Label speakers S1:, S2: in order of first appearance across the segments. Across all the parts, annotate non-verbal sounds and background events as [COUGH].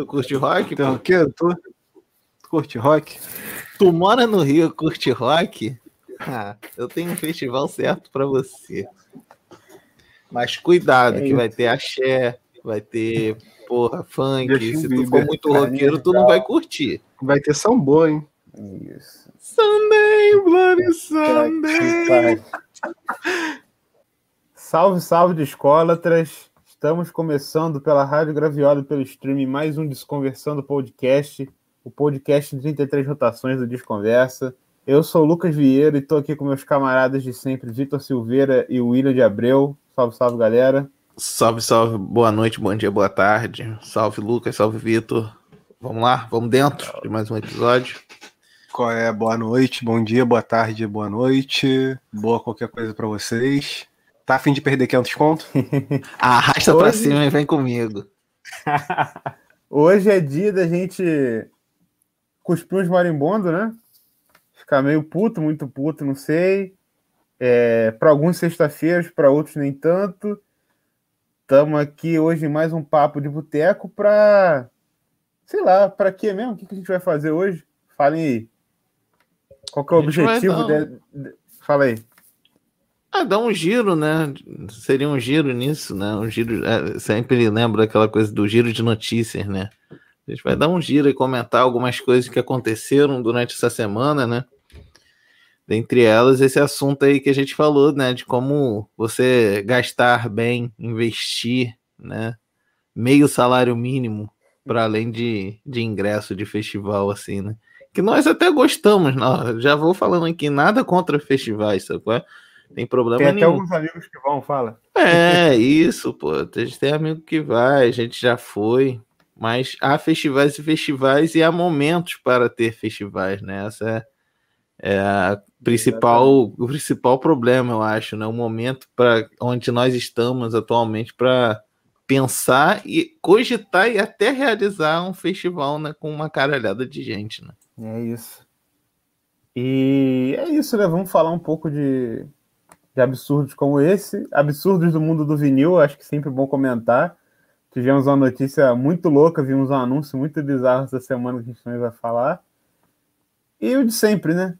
S1: Tu curte rock?
S2: Então, o quê? Tu, tu curte rock?
S1: Tu mora no Rio, curte rock? Ah, eu tenho um festival certo para você. Mas cuidado, é que vai ter axé, vai ter, porra, funk. Se tu for muito roqueiro, tu não vai curtir.
S2: Vai ter sambô, hein?
S1: Isso. Sunday, Bloody Sunday.
S3: Salve, salve de escolatras. Estamos começando pela Rádio Graviola pelo stream mais um Desconversando Podcast, o podcast de 33 rotações do Desconversa. Eu sou o Lucas Vieira e estou aqui com meus camaradas de sempre, Vitor Silveira e William de Abreu. Salve, salve, galera.
S1: Salve, salve, boa noite, bom dia, boa tarde. Salve, Lucas, salve, Vitor. Vamos lá, vamos dentro de mais um episódio.
S2: Qual é? Boa noite, bom dia, boa tarde, boa noite. Boa qualquer coisa para vocês. Tá a fim de perder 500 conto? [LAUGHS]
S1: Arrasta Hoje... pra cima e vem comigo. [LAUGHS]
S3: Hoje é dia da gente cuspir uns marimbondos, né? Ficar meio puto, muito puto, não sei. É, para alguns sexta-feiras, para outros nem tanto. Estamos aqui hoje em mais um papo de boteco para sei lá, para quê mesmo? O que a gente vai fazer hoje? Falem aí. Qual que é o objetivo de... Fala aí.
S1: Ah, dá um giro, né? Seria um giro nisso, né? Um giro. É, sempre lembro daquela coisa do giro de notícias, né? A gente vai dar um giro e comentar algumas coisas que aconteceram durante essa semana, né? Dentre elas, esse assunto aí que a gente falou, né? De como você gastar bem, investir, né? Meio salário mínimo para além de, de ingresso de festival, assim, né? Que nós até gostamos, não, já vou falando aqui, nada contra festivais, sabe? Tem problema
S3: tem
S1: nenhum.
S3: até alguns amigos que vão, fala.
S1: É, isso, pô. A gente tem amigo que vai, a gente já foi. Mas há festivais e festivais e há momentos para ter festivais, né? Essa é, é a principal, o principal problema, eu acho, né? O momento para onde nós estamos atualmente para pensar e cogitar e até realizar um festival, né? Com uma caralhada de gente, né?
S3: É isso. E é isso, né? Vamos falar um pouco de de absurdos como esse, absurdos do mundo do vinil, acho que sempre bom comentar. Tivemos uma notícia muito louca, vimos um anúncio muito bizarro essa semana que a gente não vai falar. E o de sempre, né?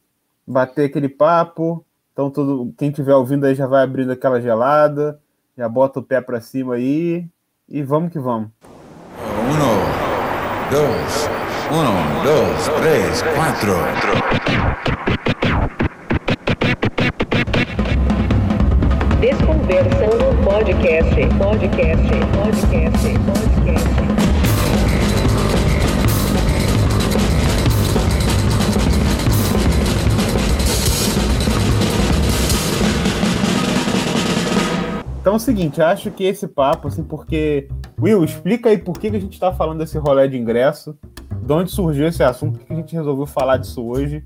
S3: Bater aquele papo. Então, todo, quem estiver ouvindo aí já vai abrindo aquela gelada, já bota o pé para cima aí e vamos que vamos.
S4: Um, dois, um, dois, três, quatro.
S5: Desconversando podcast, podcast, podcast, podcast.
S3: Então é o seguinte, acho que esse papo, assim, porque. Will, explica aí por que, a gente está falando desse rolê de ingresso, de onde surgiu esse assunto, por que a gente resolveu falar disso hoje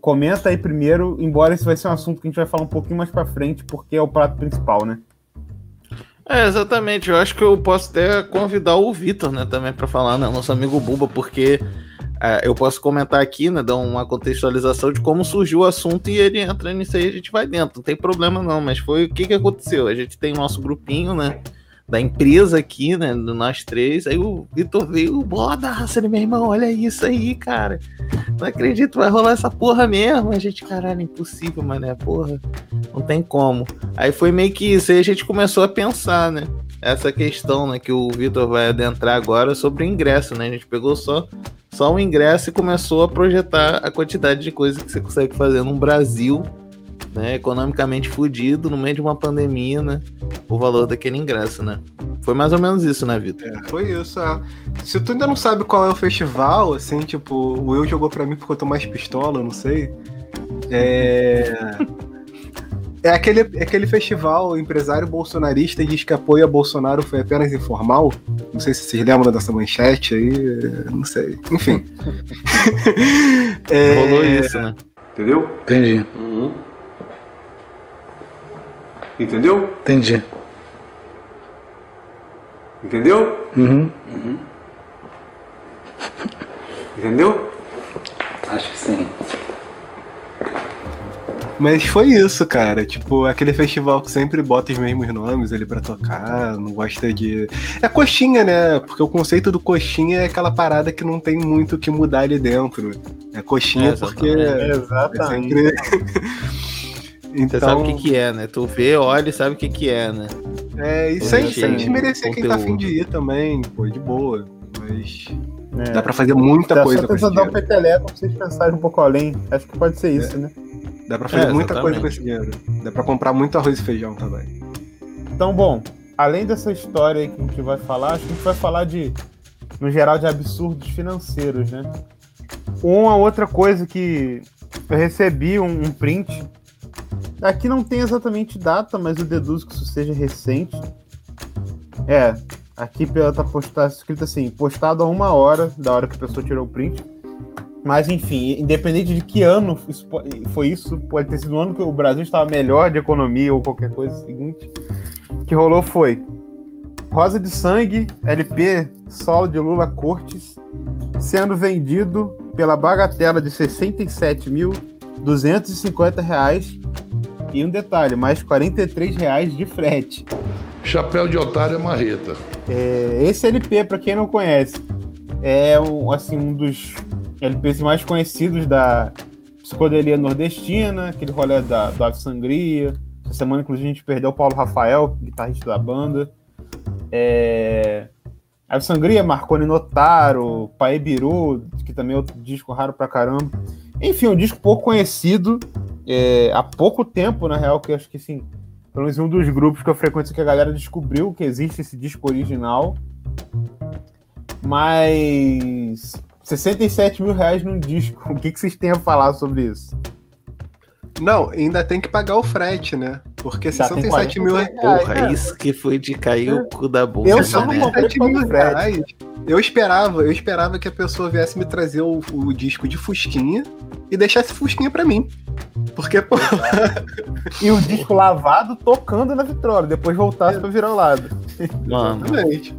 S3: comenta aí primeiro, embora esse vai ser um assunto que a gente vai falar um pouquinho mais para frente, porque é o prato principal, né?
S1: É, exatamente. Eu acho que eu posso até convidar o Vitor, né, também para falar, né, nosso amigo Buba, porque é, eu posso comentar aqui, né, dar uma contextualização de como surgiu o assunto e ele entra nisso aí, a gente vai dentro. Não tem problema não, mas foi o que que aconteceu. A gente tem nosso grupinho, né, da empresa aqui, né? Do nós três. Aí o Vitor veio, da raça, meu irmão, olha isso aí, cara. Não acredito, vai rolar essa porra mesmo. A gente, caralho, impossível, mané, porra. Não tem como. Aí foi meio que isso, aí a gente começou a pensar, né? Essa questão, né, que o Vitor vai adentrar agora sobre o ingresso, né? A gente pegou só só o ingresso e começou a projetar a quantidade de coisas que você consegue fazer no Brasil né, economicamente fudido no meio de uma pandemia, né? O valor daquele ingresso, né? Foi mais ou menos isso, né, Vitor?
S2: É, foi isso, é. Se tu ainda não sabe qual é o festival, assim, tipo, o Will jogou pra mim porque eu tô mais pistola, não sei. É. [LAUGHS] É aquele, é aquele festival empresário bolsonarista diz que apoio a Bolsonaro foi apenas informal. Não sei se vocês lembram dessa manchete aí, não sei. Enfim. [LAUGHS]
S1: é... Rolou isso, né?
S2: Entendeu?
S4: Entendi.
S2: Uhum. Entendeu?
S4: Entendi.
S2: Entendeu?
S4: Uhum.
S2: uhum. Entendeu?
S4: Acho que sim.
S2: Mas foi isso, cara. Tipo, aquele festival que sempre bota os mesmos nomes ali pra tocar, não gosta de. É coxinha, né? Porque o conceito do coxinha é aquela parada que não tem muito o que mudar ali dentro. É coxinha
S1: É,
S2: porque.
S1: exatamente.
S2: É
S3: Exatamente. [LAUGHS]
S2: sempre.
S1: Você
S2: então,
S1: sabe o que, que é, né? Tu vê, olha e sabe o que, que é, né?
S2: é, e sem, sem desmerecer quem tá afim de ir também, pô, de boa. Mas
S3: É.
S2: dá pra fazer muita
S3: Dá
S2: coisa
S3: só
S2: com esse
S3: tentar dar um peteleco pra vocês pensarem um pouco além. Acho que pode ser isso, né?
S2: Dá pra fazer
S1: É,
S2: muita coisa com esse dinheiro. Dá pra comprar muito arroz e feijão também.
S3: Então, bom, além dessa história aí que a gente vai falar, acho que a gente vai falar de, no geral, de absurdos financeiros, né? Uma outra coisa que eu recebi um, um print. Aqui não tem exatamente data, mas eu deduzo que isso seja recente. É, aqui pela tá postado, escrito assim, postado a uma hora da hora que a pessoa tirou o print. Mas enfim, independente de que ano foi isso, pode ter sido um ano que o Brasil estava melhor de economia ou qualquer coisa seguinte. Que rolou foi Rosa de Sangue, LP solo de Lula Cortes, sendo vendido pela bagatela de 67.250 reais e um detalhe, mais 43 reais de frete.
S6: Chapéu de otário é marreta.
S3: É, esse LP, para quem não conhece, é um, assim, um dos LPs mais conhecidos da psicodelia nordestina, aquele rolê da, do Ave Sangria. Essa semana, inclusive, a gente perdeu o Paulo Rafael, guitarrista da banda. É... Ave Sangria, Marconi Notaro, Pae Biru, que também é outro disco raro pra caramba. Enfim, um disco pouco conhecido, é, há pouco tempo, na real, que acho que assim, pelo menos um dos grupos que eu frequento que a galera descobriu que existe esse disco original. Mas 67 mil reais num disco. [LAUGHS] O que, que vocês têm a falar sobre isso?
S2: Não, ainda tem que pagar o frete, né? Porque
S3: Já tem
S2: 67 mil
S3: 40
S1: Porra,
S3: é.
S1: isso que foi de cair o cu da bunda,
S3: Eu só não
S1: né?
S3: comprei
S2: 67
S3: por
S2: mil reais. Eu esperava, eu esperava que a pessoa viesse me trazer o, o disco de Fusquinha e deixasse Fusquinha pra mim. Porque, pô,
S3: E o disco lavado tocando na vitrola, depois voltasse pra virar o lado.
S1: Mano,
S2: exatamente.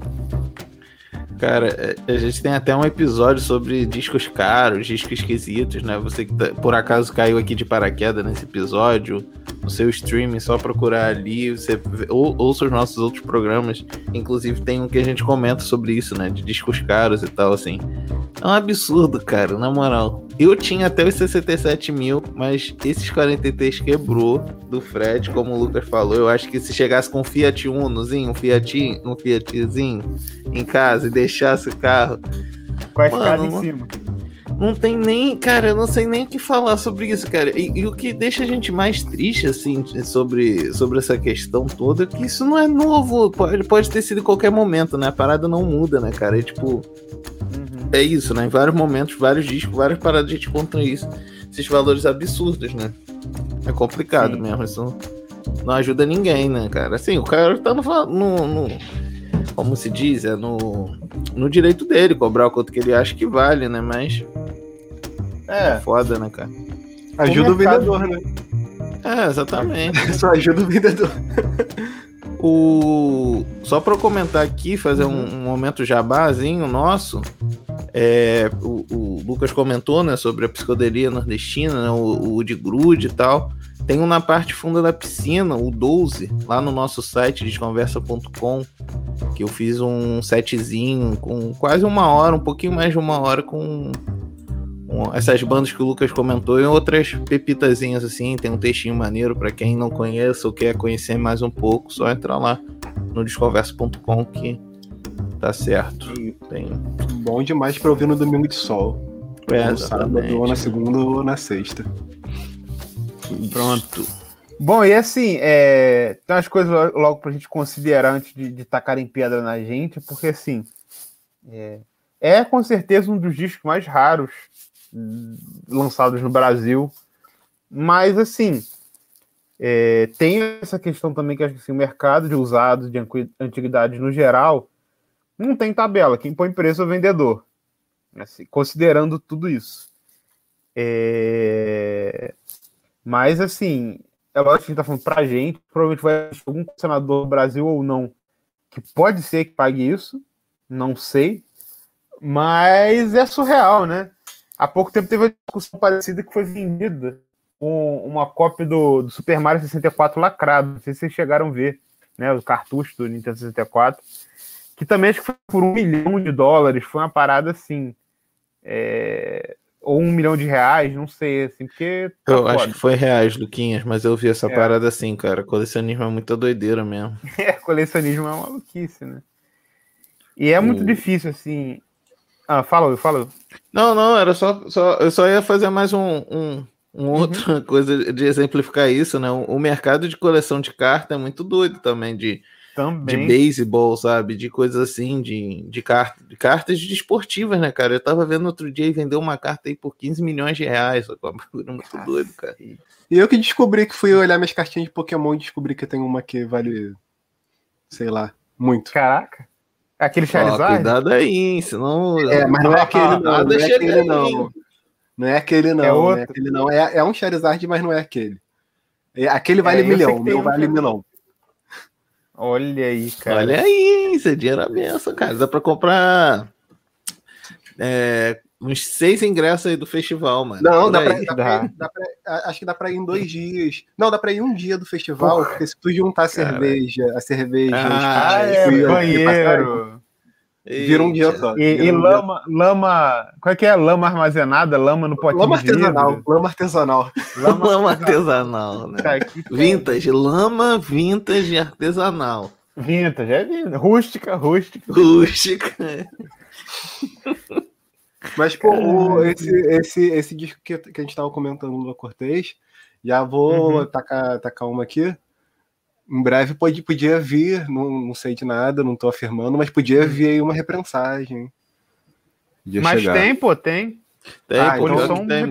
S1: Cara, é, a gente tem até um episódio sobre discos caros, discos esquisitos, né? Você que tá- por acaso caiu aqui de paraquedas nesse episódio, no seu streaming, só procurar ali, você ou, ouça os nossos outros programas. Inclusive tem um que a gente comenta sobre isso, né? De discos caros e tal, assim. É um absurdo, cara, na moral. Eu tinha até os 67 mil, mas esses 43 quebrou do frete, como o Lucas falou. Eu acho que se chegasse com um Fiat Unozinho, um Fiat, um Fiatzinho em casa e deixasse o carro, Mano,
S3: escada em cima.
S1: não tem nem, cara, eu não sei nem o que falar sobre isso, cara. E, e o que deixa a gente mais triste, assim, sobre, sobre essa questão toda, é que isso não é novo. Pode, pode ter sido em qualquer momento, né? A parada não muda, né, cara? É tipo,
S3: Uhum.
S1: é isso, né? Em vários momentos, vários discos, várias paradas a gente encontra isso. Esses valores absurdos, né? É complicado
S3: Sim.
S1: mesmo. Isso não, não ajuda ninguém, né, cara? Assim, o cara tá no, no, no- Como se diz? É no, no direito dele cobrar o quanto que ele acha que vale, né? Mas é
S3: É,
S1: foda, né, cara?
S2: Ajuda o
S3: mercado-
S2: vendedor, né?
S1: É, exatamente. [LAUGHS]
S2: Só ajuda o vendedor.
S1: O... Só para eu comentar aqui, fazer um, um momento jabazinho nosso. É, o, o Lucas comentou né, sobre a psicodelia nordestina, né, o, o de grude e tal. Tem um na parte funda da piscina, o 12, lá no nosso site desconversa.com, que eu fiz um setzinho com quase uma hora, um pouquinho mais de uma hora, com com essas bandas que o Lucas comentou e outras pepitazinhas assim. Tem um textinho maneiro para quem não conhece ou quer conhecer mais um pouco, só entrar lá no desconversa.com que tá certo. Tem.
S2: Bom demais pra ouvir no domingo de sol.
S1: É,
S2: ou no sábado, ou na segunda, ou na sexta.
S1: Pronto.
S3: Bom, e assim, é, tem umas coisas lo- logo pra gente considerar antes de, de tacarem pedra na gente, porque assim, é, é com certeza um dos discos mais raros hum, lançados no Brasil, mas assim, é, tem essa questão também que acho que assim, o mercado de usados, de antiguidades no geral, não tem tabela, quem põe preço é o vendedor, assim, considerando tudo isso. É, Mas assim, é lógico que a gente tá falando pra gente, provavelmente vai ter algum senador do Brasil ou não, que pode ser que pague isso, não sei, mas é surreal, né? Há pouco tempo teve uma discussão parecida que foi vendida um- uma cópia do, do Super Mario 64 lacrado. Não sei se vocês chegaram a ver, né? O cartucho do Nintendo 64. Que também acho que foi por um milhão de dólares. Foi uma parada assim. é, Ou um milhão de reais, não sei, assim, porque. tá
S1: Eu acho
S3: foda.
S1: que foi reais, Luquinhas, mas eu vi essa
S3: É.
S1: parada assim, cara. Colecionismo é muita doideira mesmo. [LAUGHS]
S3: É, colecionismo é uma maluquice, né? E é muito
S1: O-
S3: difícil, assim. Ah, fala, fala. Will.
S1: Não, não, era só, só eu só ia fazer mais um, um, um outra [LAUGHS] coisa de exemplificar isso, né? O, o mercado de coleção de carta é muito doido também, de, de
S3: Também.
S1: beisebol, sabe? De coisas assim, de, de, carta, de cartas desportivas, né, cara? Eu tava vendo outro dia e vendeu uma carta aí por 15 milhões de reais, só que é um bagulho muito doido, cara.
S2: E eu que descobri que fui olhar minhas cartinhas de Pokémon e descobri que tem uma que vale, sei lá, muito.
S3: Caraca. Aquele
S1: Ó,
S3: Charizard?
S1: cuidado aí, hein, senão.
S2: É, mas não é aquele não,
S1: Nada
S2: não é aquele não. Não é aquele não,
S3: É
S2: não
S3: outro.
S2: é aquele não. É, é um Charizard, mas não é aquele. É, aquele vale
S3: É, eu sei
S2: milhão, meu
S3: um
S2: vale
S3: que-
S2: milhão.
S3: Olha aí, cara.
S1: Olha aí, isso é dinheiro à benção, cara. Dá pra comprar é, uns seis ingressos aí do festival, mano.
S2: Não,
S1: Por
S2: dá
S1: aí.
S2: pra, dá pra
S3: Dá.
S2: pra- acho que dá pra ir em dois dias. Não, dá pra ir um dia do festival, porque se tu juntar a cerveja, a cerveja,
S1: Ah,
S2: os-
S3: é,
S2: os- os-
S3: banheiro.
S2: Vira um dia só.
S3: E, e
S2: um dia
S3: lama, lama. Qual é que é? Lama armazenada, lama no potinho
S2: Lama artesanal, lama artesanal.
S3: Lama, [LAUGHS]
S1: Lama artesanal, né?
S3: Tá aqui.
S1: Vintage, lama vintage artesanal.
S3: Vintage, é vintage. Rústica, rústica.
S1: Rústica. [LAUGHS]
S2: Mas, pô, o- esse, esse, esse disco que, que a gente tava comentando no Cortez, já vou
S3: Uhum.
S2: tacar, tacar uma aqui. Em breve pode, podia vir, não, não sei de nada, não tô afirmando, mas podia vir aí uma reprensagem. Podia
S3: Mas
S2: chegar.
S3: tem, pô, tem.
S1: Tem,
S2: Ah,
S3: A
S1: pô,
S2: então
S3: Colisão
S1: que tem,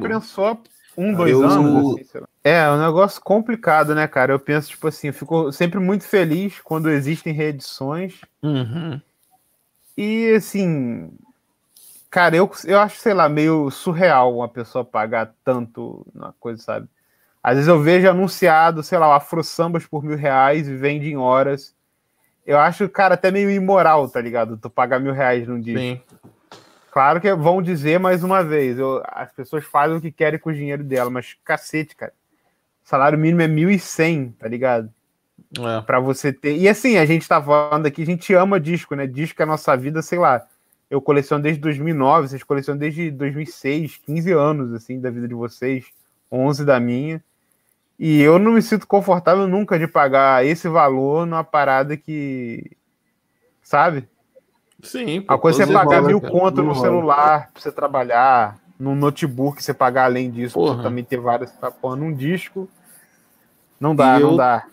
S3: um, dois
S1: Eu-
S3: anos. assim, sei lá. É, é um negócio complicado, né, cara? Eu penso, tipo assim, eu fico sempre muito feliz quando existem reedições.
S1: Uhum.
S3: E assim, cara, eu, eu acho, sei lá, meio surreal uma pessoa pagar tanto na coisa, sabe? Às vezes eu vejo anunciado, sei lá, o Afro Sambas por mil reais e vende em horas. Eu acho, cara, até meio imoral, tá ligado? Tu pagar mil reais num dia.
S1: Sim.
S3: Claro que vão dizer mais uma vez, eu- as pessoas fazem o que querem com o dinheiro dela, mas cacete, cara. O salário mínimo é 1.100, tá ligado?
S1: É.
S3: Pra você ter. E assim, a gente tá falando aqui, a gente ama disco, né? Disco é a nossa vida, sei lá. Eu coleciono desde 2009, vocês colecionam desde 2006, 15 anos, assim, da vida de vocês, 11 da minha. E eu não me sinto confortável nunca de pagar esse valor numa parada que. Sabe?
S1: Sim, pô,
S3: A coisa é pagar
S1: rolam,
S3: mil
S1: cara.
S3: conto no
S2: rola.
S3: celular pra você trabalhar, num notebook você pagar além disso, pra
S1: Porra.
S3: você também ter várias. Tá, pô, num disco. Não dá,
S1: E
S3: não
S1: eu-
S3: dá.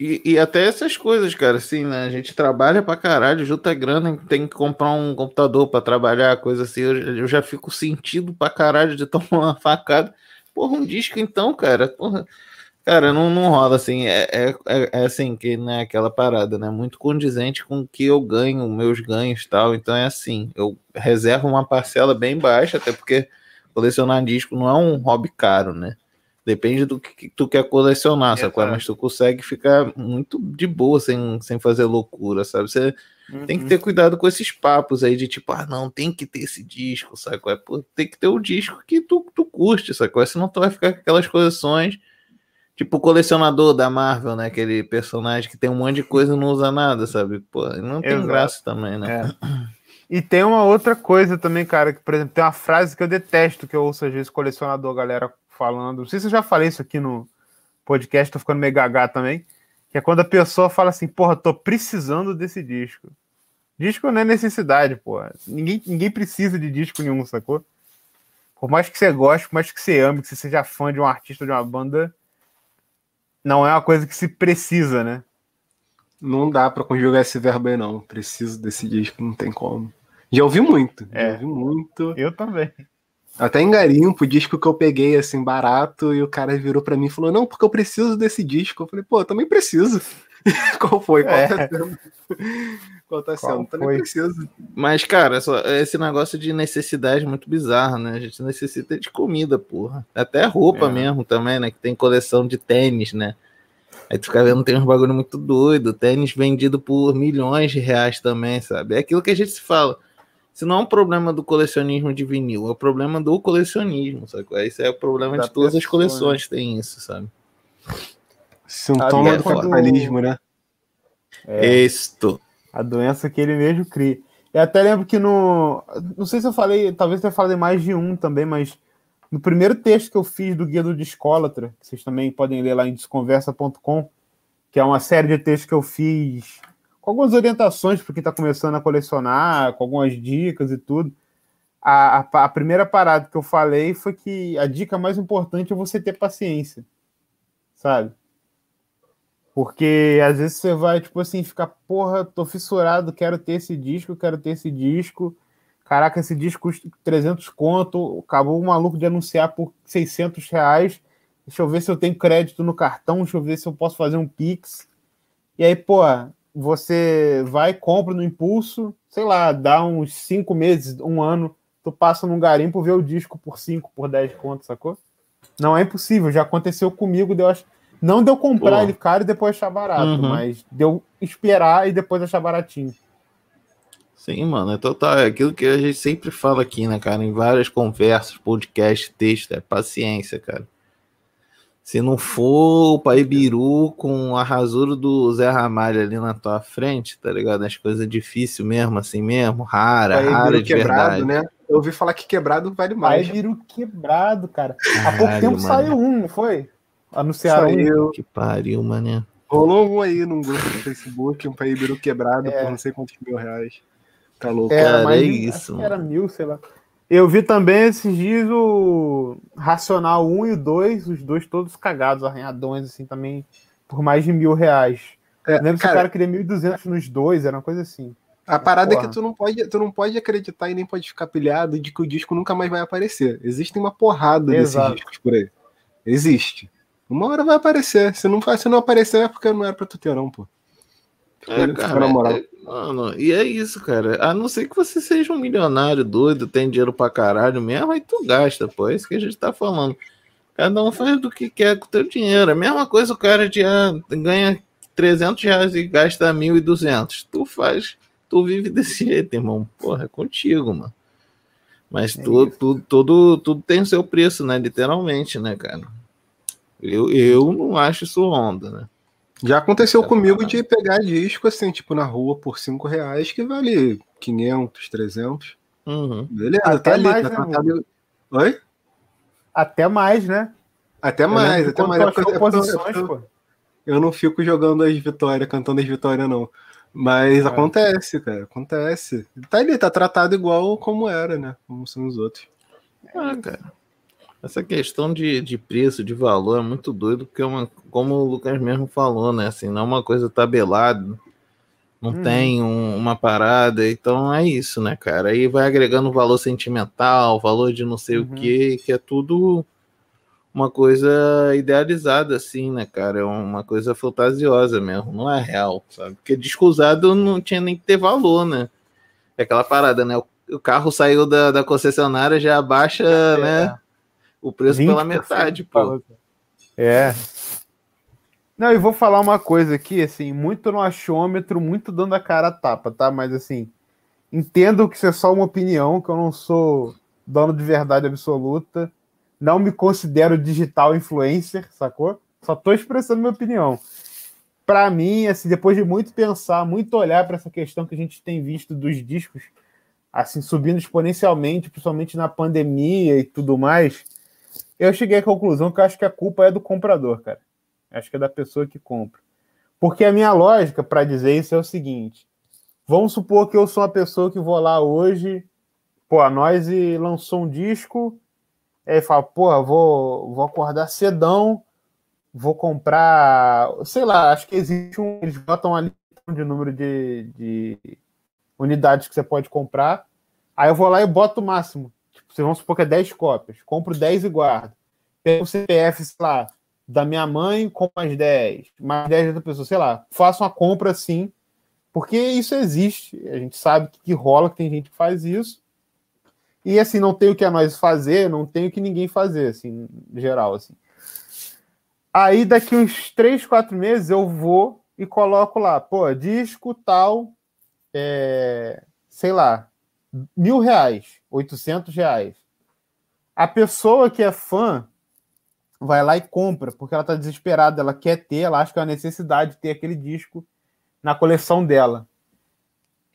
S1: E, e até essas coisas, cara, assim, né? A gente trabalha pra caralho, junta grana, tem que comprar um computador pra trabalhar, coisa assim. Eu, eu já fico sentido pra caralho de [LAUGHS] tomar uma facada. Porra, um disco então, cara. Porra. Cara, não, não rola assim. É, é, é, é assim, que né, aquela parada, né? Muito condizente com o que eu ganho, meus ganhos e tal. Então é assim, eu reservo uma parcela bem baixa, até porque colecionar disco não é um hobby caro, né? Depende do que tu quer colecionar, sacou?
S3: Exato.
S1: Mas tu consegue ficar muito de boa sem, sem fazer loucura, sabe? Você tem que ter cuidado com esses papos aí de tipo, ah, não, tem que ter esse disco, sacou? É, pô, tem que ter o disco que tu, tu curte, sacou? Senão tu vai ficar com aquelas coleções, tipo o colecionador da Marvel, né? Aquele personagem que tem um monte de coisa e não usa nada, sabe? Pô, não tem
S3: Exato.
S1: graça também, né?
S3: É. [CLEARS THROAT] E tem uma outra coisa também, cara, que, por exemplo, tem uma frase que eu detesto, que eu ouço às vezes colecionador, galera falando. Não sei se eu já falei isso aqui no podcast, tô ficando meio gagá também. Que é quando a pessoa fala assim, porra, tô precisando desse disco. Disco não é necessidade, porra. Ninguém, ninguém precisa de disco nenhum, sacou? Por mais que você goste, por mais que você ame, que você seja fã de um artista, de uma banda, não é uma coisa que se precisa, né?
S2: Não dá pra conjugar esse verbo aí, não. Preciso desse disco, não tem como. Já ouvi muito,
S3: É.
S2: já ouvi muito.
S3: Eu também.
S2: Até em garimpo, disco que eu peguei assim, barato, e o cara virou pra mim e falou: Não, porque eu preciso desse disco. Eu falei, pô, eu também preciso. [LAUGHS] Qual foi? Qual
S3: É.
S2: tá sendo? Qual tá
S3: Qual
S2: sendo? Também
S3: foi?
S2: preciso.
S1: Mas, cara, só- esse negócio de necessidade é muito bizarro, né? A gente necessita de comida, porra. Até roupa
S3: É.
S1: mesmo também, né? Que tem coleção de tênis, né? Aí tu fica vendo, tem uns bagulho muito doido. Tênis vendido por milhões de reais também, sabe? É aquilo que a gente se fala. Isso não é um problema do colecionismo de vinil, é o problema do colecionismo, sabe? Esse é o problema
S3: Da
S1: de todas as
S3: pessoa,
S1: coleções, tem isso, sabe?
S2: Sintoma
S3: Ah,
S2: do capitalismo, né?
S3: É.
S1: Isto.
S3: A doença que ele mesmo cria. Eu até lembro que no. Não sei se eu falei, talvez eu tenha falado em mais de um também, mas no primeiro texto que eu fiz do Guia do Discólatra, que vocês também podem ler lá em desconversa.com, que é uma série de textos que eu fiz com algumas orientações para quem está começando a colecionar, com algumas dicas e tudo. A, a, a primeira parada que eu falei foi que a dica mais importante é você ter paciência, sabe? Porque às vezes você vai, tipo assim, ficar, porra, tô fissurado, quero ter esse disco, quero ter esse disco. Caraca, esse disco custa 300 conto, acabou o maluco de anunciar por 600 reais. Deixa eu ver se eu tenho crédito no cartão, deixa eu ver se eu posso fazer um Pix. E aí, pô, você vai, compra no impulso, sei lá, dá uns 5 meses, um ano, tu passa num garimpo, vê o disco por 5, por 10 conto, sacou? Não é impossível, já aconteceu comigo, deu, ach- não deu comprar
S1: Pô.
S3: ele caro e depois achar barato,
S1: Uhum.
S3: mas deu esperar e depois achar baratinho.
S1: Sim, mano, é total. É aquilo que a gente sempre fala aqui, né, cara? Em várias conversas, podcast, texto, é paciência, cara. Se não for o Pai Biru com a rasura do Zé Ramalho ali na tua frente, tá ligado? As coisas difíceis mesmo, assim mesmo, rara,
S2: Aí
S1: rara
S2: virou
S1: de verdade.
S2: né? Eu ouvi falar que quebrado vale mais.
S3: vira quebrado, cara. Há pouco
S1: Caralho,
S3: tempo
S1: mano.
S3: saiu um, não foi? Anunciaram.
S2: Saiu.
S1: Que pariu, mané.
S2: Rolou um aí num grupo do Facebook, um paíbiro quebrado
S3: É.
S2: por não sei quantos mil reais. Tá louco.
S3: Era
S1: Cara,
S3: mais
S1: é isso,
S3: era mil, sei lá. Eu vi também esses dias o Racional 1 e o 2, os dois todos cagados, arranhadões, assim, também, por mais de mil reais.
S2: É,
S3: Lembro que o
S2: cara,
S3: queria 1.200 nos dois, era uma coisa assim.
S2: a parada é
S3: Porra.
S2: que tu não, pode, tu não pode acreditar e nem pode ficar pilhado de que o disco nunca mais vai aparecer. Existem uma porrada
S3: Exato.
S2: desses discos por aí. Existe. Uma hora vai aparecer. Se não, se não aparecer é porque não era pra tu ter, não, pô.
S1: É, cara,
S2: na moral.
S1: é- mano, e é isso, cara. A não ser que você seja um milionário doido, tem dinheiro pra caralho mesmo, aí tu gasta, pô. É isso que a gente tá falando. Cada um faz do que quer com o teu dinheiro. É a mesma coisa o cara de, ah, ganha 300 reais e gasta 1.200. Tu faz, tu vive desse [LAUGHS] jeito, irmão. Porra, é contigo, mano. Mas
S3: É
S1: tu, tu, tudo, tudo tem o seu preço, né? Literalmente, né, cara? Eu, eu não acho isso onda, né?
S2: Já aconteceu
S1: Tá
S2: comigo
S1: falando.
S2: de pegar disco assim, tipo, na rua por 5 reais, que vale 500, 300.
S1: Uhum.
S2: Beleza,
S3: Até
S2: tá ali.
S3: mais,
S2: tá
S3: né,
S2: tratado- Oi?
S3: Até mais, né?
S2: Até
S3: Eu
S2: mais, até mais. É porque
S3: achou
S2: eu-
S3: pô.
S2: Eu não fico jogando as vitórias, cantando as vitórias, não. Mas
S3: É.
S2: acontece, cara, acontece. Tá ali, tá tratado igual como era, né? Como são os outros.
S1: Ah, cara. Essa questão de, de preço, de valor é muito doido, porque é uma, como o Lucas mesmo falou, né? Assim, não é uma coisa tabelada, não
S3: Uhum.
S1: tem um- uma parada, então é isso, né, cara? Aí vai agregando valor sentimental, valor de não sei o
S3: Uhum.
S1: que, que é tudo uma coisa idealizada, assim, né, cara? É uma coisa fantasiosa mesmo, não é real, sabe? Porque disco usado não tinha nem que ter valor, né? É aquela parada, né? O, o carro saiu da, da concessionária, já abaixa, né? O preço pela
S3: 20%
S1: metade,
S3: de
S1: pô.
S3: É. Não, e vou falar uma coisa aqui, assim, muito no achômetro, muito dando a cara a tapa, tá? Mas assim, entendo que isso é só uma opinião, que eu não sou dono de verdade absoluta, não me considero digital influencer, sacou? Só tô expressando minha opinião. Pra mim, assim, depois de muito pensar, muito olhar para essa questão que a gente tem visto dos discos, assim, subindo exponencialmente, principalmente na pandemia e tudo mais, eu cheguei à conclusão que eu acho que a culpa é do comprador, cara. Acho que é da pessoa que compra. Porque a minha lógica para dizer isso é o seguinte: vamos supor que eu sou uma pessoa que vou lá hoje, pô, a Noise lançou um disco, aí fala, pô, vou, vou acordar cedão, vou comprar, sei lá, acho que existe um, eles botam ali de número de, de unidades que você pode comprar. Aí eu vou lá e boto o máximo. Vão supor que é 10 cópias. Compro 10 e guardo. Pego o CPF, sei lá, da minha mãe com mais 10, mais 10 da outra pessoa, sei lá. Faço uma compra assim, porque isso existe. A gente sabe que, que rola, que tem gente que faz isso. E assim, não tem o que a nós fazer, não tem o que ninguém fazer, assim, geral, assim. Aí daqui uns 3, 4 meses eu vou e coloco lá, pô, disco tal, é, sei lá, mil reais, 800 reais. A pessoa que é fã vai lá e compra, porque ela está desesperada, ela quer ter, ela acha que é uma necessidade de ter aquele disco na coleção dela.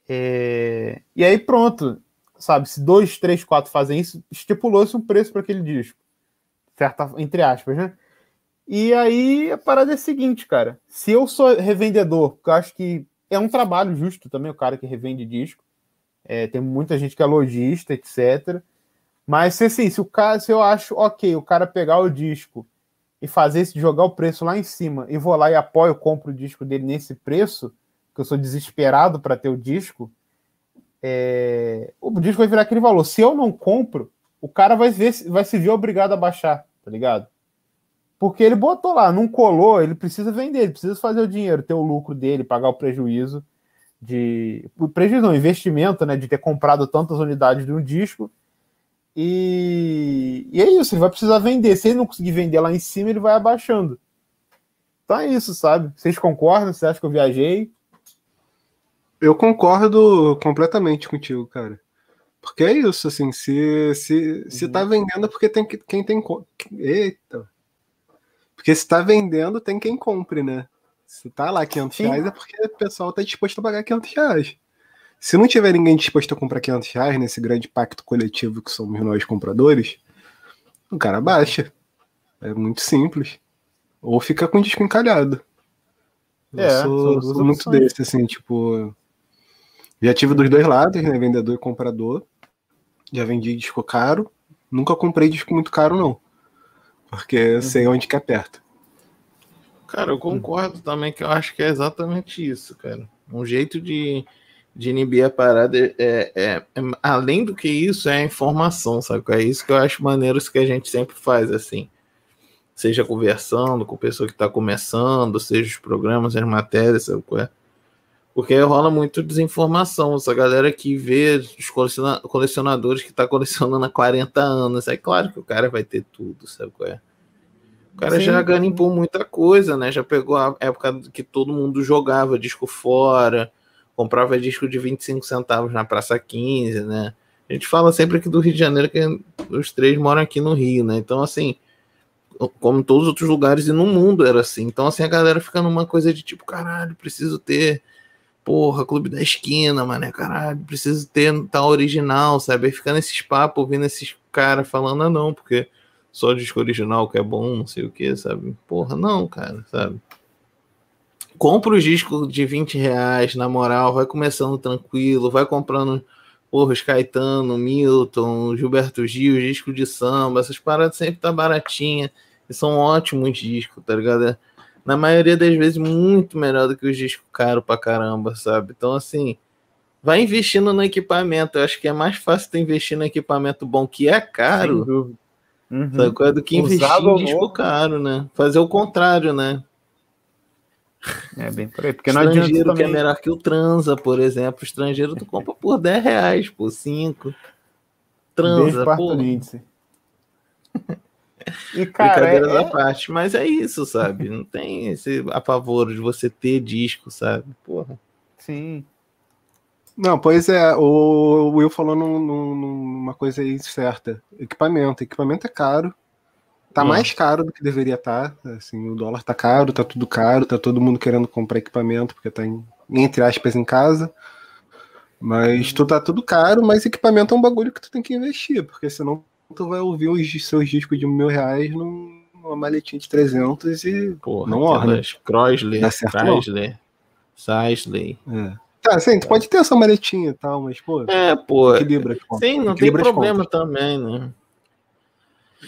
S3: É... E aí pronto, sabe? Se dois, três, quatro fazem isso, estipulou-se um preço para aquele disco, certa, entre aspas, né? E aí a parada é a seguinte, cara. Se eu sou revendedor, porque eu acho que é um trabalho justo também o cara que revende disco. É, tem muita gente que é lojista, etc. Mas se assim, se o cara, se eu acho ok, o cara pegar o disco e fazer esse jogar o preço lá em cima e vou lá e apoio, compro o disco dele nesse preço, que eu sou desesperado para ter o disco, é, o disco vai virar aquele valor. Se eu não compro, o cara vai ver, vai se ver obrigado a baixar, tá ligado? Porque ele botou lá, não colou, ele precisa vender, ele precisa fazer o dinheiro, ter o lucro dele, pagar o prejuízo de. O prejuízo não, investimento, né? De ter comprado tantas unidades de um disco. E, e é isso, ele vai precisar vender. Se ele não conseguir vender lá em cima, ele vai abaixando. Então é isso, sabe? Vocês concordam? Você acha que eu viajei?
S2: Eu concordo completamente contigo, cara. Porque é isso, assim, se, se, se tá vendendo é porque tem que, quem tem. Eita! Porque se tá vendendo, tem quem compre, né? Se tá lá 500 Sim. reais é porque o pessoal tá disposto a pagar 500 reais. Se não tiver ninguém disposto a comprar 500 reais nesse grande pacto coletivo que somos nós compradores, o cara baixa. É muito simples. Ou fica com o disco encalhado. Eu é, sou, sou muito desse, assim, tipo. Já tive dos dois lados, né? Vendedor e comprador. Já vendi disco caro. Nunca comprei disco muito caro, não. Porque eu sei onde que aperta.
S1: Cara, eu concordo também que eu acho que é exatamente isso, cara. Um jeito de, de inibir a parada é, é, é, além do que isso, é a informação, sabe? É isso que eu acho maneiro isso que a gente sempre faz, assim. Seja conversando com pessoa que está começando, seja os programas, as matérias, sabe qual é? Porque rola muito desinformação. Essa galera que vê os colecionadores que tá colecionando há 40 anos. É claro que o cara vai ter tudo, sabe qual é? O cara Sim. já garimpou muita coisa, né? Já pegou a época que todo mundo jogava disco fora, comprava disco de 25 centavos na Praça 15, né? A gente fala sempre aqui do Rio de Janeiro que os três moram aqui no Rio, né? Então, assim, como em todos os outros lugares e no mundo era assim. Então, assim, a galera fica numa coisa de tipo, caralho, preciso ter porra, clube da esquina, mano, caralho, preciso ter tal original, sabe? Aí fica nesses papos, ouvindo esses caras falando, ah, não, porque só disco original que é bom, não sei o que, sabe? Porra, não, cara, sabe? Compra os discos de 20 reais, na moral, vai começando tranquilo, vai comprando, porra, os Caetano, Milton, Gilberto Gil, disco de samba, essas paradas sempre tá baratinha, e são ótimos discos, tá ligado? na maioria das vezes, muito melhor do que os discos caros pra caramba, sabe? Então, assim, vai investindo no equipamento. Eu acho que é mais fácil tu investir no equipamento bom, que é caro, uhum. sabe? do que investir em disco caro, né? Fazer o contrário, né?
S3: É bem por aí, porque adianta
S1: também... que é melhor que o Transa, por exemplo. Estrangeiro tu compra por 10 reais, por 5. Transa, pô. [LAUGHS] E, cara, Brincadeiras é... à parte, mas é isso, sabe? Não tem esse apavoro de você ter disco, sabe? Porra.
S3: Sim.
S2: Não, pois é, o Will falou num, numa coisa aí certa. Equipamento. Equipamento é caro. Tá Nossa. mais caro do que deveria estar. Tá. Assim, o dólar tá caro, tá tudo caro, tá todo mundo querendo comprar equipamento porque tá em, entre aspas em casa. Mas tu tá tudo caro, mas equipamento é um bagulho que tu tem que investir, porque senão tu vai ouvir os seus discos de mil reais numa maletinha de 300 e
S1: Porra, não orna. Crosley, Chrysler, Sisley.
S2: É. Tá, sim, tu pode ter essa maletinha e tal, mas, pô.
S1: É, pô. Equilibra. Sim, não tem problema também, né?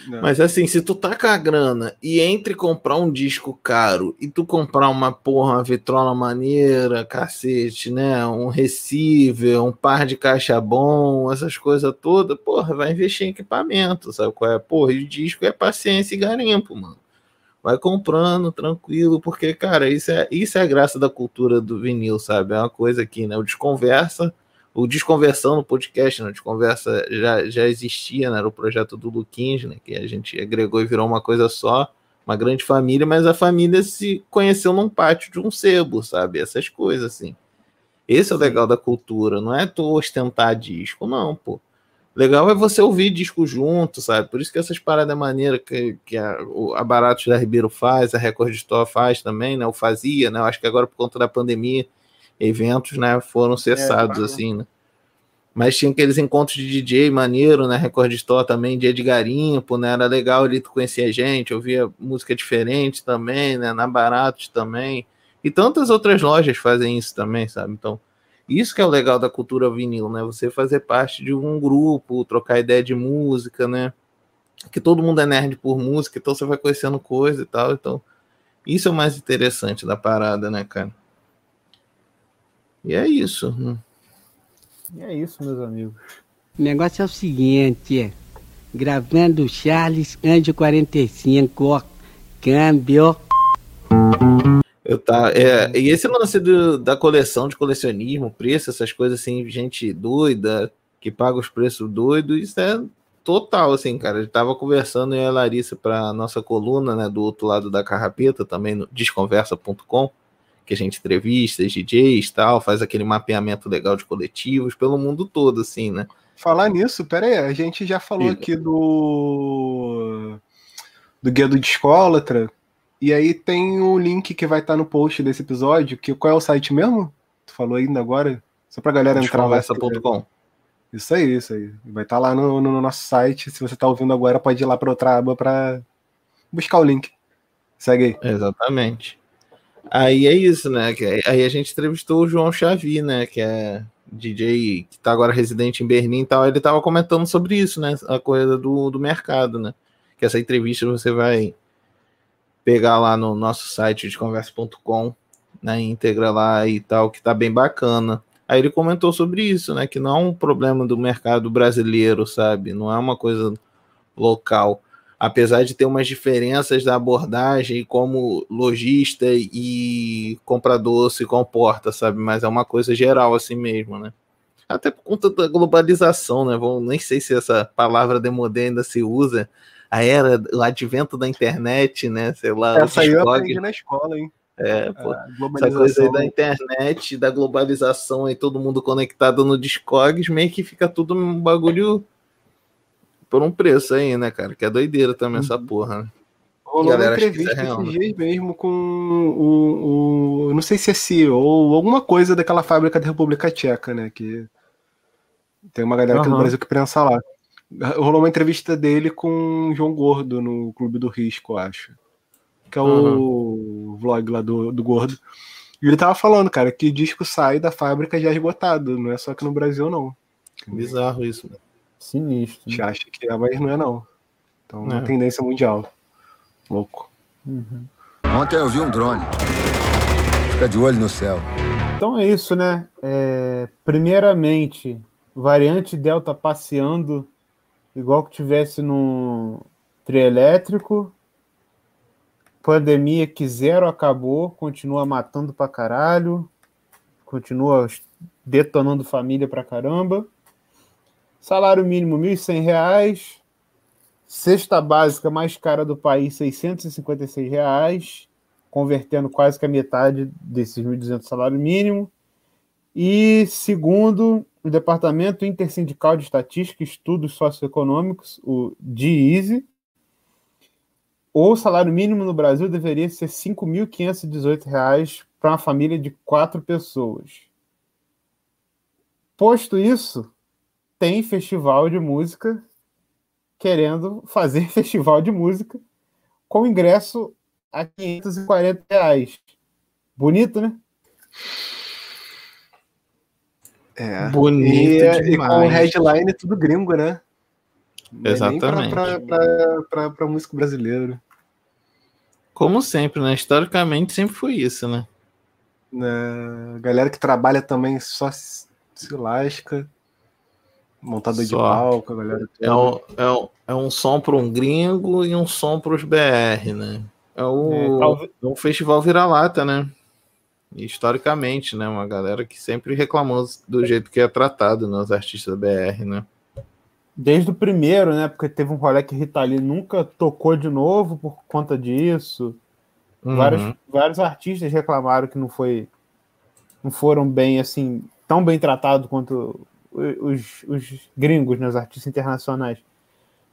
S1: Não. Mas assim, se tu tá com a grana e entre comprar um disco caro e tu comprar uma porra, uma vitrola maneira, cacete, né? Um receiver, um par de caixa bom, essas coisas todas, porra, vai investir em equipamento, sabe qual é? Porra, e o disco é paciência e garimpo, mano. Vai comprando, tranquilo, porque, cara, isso é, isso é a graça da cultura do vinil, sabe? É uma coisa que, né? O desconversa o Desconversão no podcast, né? Desconversa já, já existia, né? Era o projeto do Luquins, né? Que a gente agregou e virou uma coisa só, uma grande família, mas a família se conheceu num pátio de um sebo, sabe? Essas coisas, assim. Esse é o legal da cultura, não é tu ostentar disco, não, pô. Legal é você ouvir disco junto, sabe? Por isso que essas paradas maneiras que, que a, a Baratos da Ribeiro faz, a Record Store faz também, né? O fazia, né? Eu acho que agora por conta da pandemia, eventos, né, foram cessados,
S3: parou.
S1: assim, né? Mas tinha aqueles encontros de DJ maneiro, né? Record Store também, dia de garimpo, né? Era legal ali, tu conhecia gente, ouvia música diferente também, né? Na Baratos também. E tantas outras lojas fazem isso também, sabe? Então, isso que é o legal da cultura vinil, né? Você fazer parte de um grupo, trocar ideia de música, né? Que todo mundo é nerd por música, então você vai conhecendo coisa e tal. Então, isso é o mais interessante da parada, né, cara? E é isso. né?
S3: E é isso, meus amigos.
S7: O negócio é o seguinte, gravando Charles Anjo 45, ó, câmbio.
S1: Eu tá, é, e esse lance do- da coleção de colecionismo, preço, essas coisas assim, gente doida, que paga os preços doidos, isso é total, assim, cara. Eu tava conversando eu e a Larissa para nossa coluna, né, do outro lado da carrapeta, também no desconversa.com, que a gente entrevista DJs e tal, faz aquele mapeamento legal de coletivos pelo mundo todo, assim, né?
S2: Falar nisso, pera aí, a gente já falou aqui do do guia do Discólatra, e aí tem o link que vai estar no post desse episódio, que qual é o site mesmo? Tu falou ainda agora? Só pra galera entrar lá. Isso aí, isso aí. Vai estar lá no, no nosso site. Se você tá ouvindo agora, pode ir lá para outra aba para buscar o link. Segue aí.
S1: Exatamente. Aí é isso, né? que- Aí a gente entrevistou o João Xavi, né? Que é DJ que tá agora residente em Berlim e tal. Ele tava comentando sobre isso, né? A coisa do, do mercado, né? Que essa entrevista você vai pegar lá no nosso site de conversa.com, na íntegra lá e tal, que tá bem bacana. Aí ele comentou sobre isso, né? Que não é um problema do mercado brasileiro, sabe? Não é uma coisa local apesar de ter umas diferenças da abordagem como lojista e comprador se comporta, sabe? Mas é uma coisa geral assim mesmo, né? Até por conta da globalização, né? Vou, nem sei se essa palavra demodé ainda se usa. A era, o advento da internet, né? Sei lá,
S2: Essa aí eu aprendi na escola, hein?
S1: é, pô,
S2: A
S1: essa coisa aí da internet, da globalização e todo mundo conectado no Discogs, meio que fica tudo um bagulho por um preço aí, né, cara? Que é doideira também essa porra, né?
S2: Rolou uma
S1: Galera,
S2: entrevista
S1: é real,
S2: esses dias mesmo com o, o. Não sei se é CEO ou alguma coisa daquela fábrica da República Tcheca, né? Que tem uma galera aqui do
S3: Aham.
S2: Brasil que prensa lá. Rolou uma entrevista dele com o João Gordo no Clube do Risco, eu acho. Que é o vlog lá do, do Gordo. E ele tava falando, cara, que disco sai da fábrica já esgotado. Não é só aqui no Brasil, não.
S1: Bizarro isso, mano.
S3: Sinistro.
S2: A gente acha que é, mas não é, não. Então é uma
S1: É.
S2: tendência mundial. Louco.
S8: Ontem eu vi um drone. Fica de olho no céu.
S3: Então é isso, né? É, primeiramente, variante Delta passeando igual que tivesse no trio elétrico. Pandemia que zero acabou, continua matando pra caralho, continua detonando família pra caramba. Salário mínimo 1.100 reais. Cesta básica mais cara do país, 656 reais, convertendo quase que a metade desses 1.200 salário mínimo. E segundo o Departamento Intersindical de Estatística e Estudos Socioeconômicos, o DIESE, o salário mínimo no Brasil deveria ser 5.518 reais para uma família de quatro pessoas. Posto isso, tem festival de música querendo fazer [LAUGHS] festival de música com ingresso a 540 reais. Bonito, né?
S2: É.
S1: Bonito
S2: E, e com headline tudo gringo, né? É
S1: Exatamente.
S2: Pra músico brasileiro.
S1: Como sempre, né? Historicamente sempre foi isso, né?
S2: Né? Galera que trabalha também só se, se lasca. Montador de palco, a galera.
S1: É um, é um, é um som para um gringo e um som para os BR, né? É,
S3: É,
S1: o,
S3: talvez-
S1: é um festival vira-lata, né? Historicamente, né? Uma galera que sempre reclamou do jeito que é tratado, né? Os artistas BR, né?
S3: Desde o primeiro, né? Porque teve um rolê que Rita Lee nunca tocou de novo por conta disso.
S1: Uhum.
S3: Vários, vários artistas reclamaram que não foi não foram bem assim, tão bem tratados quanto os, os gringos, né, os artistas internacionais.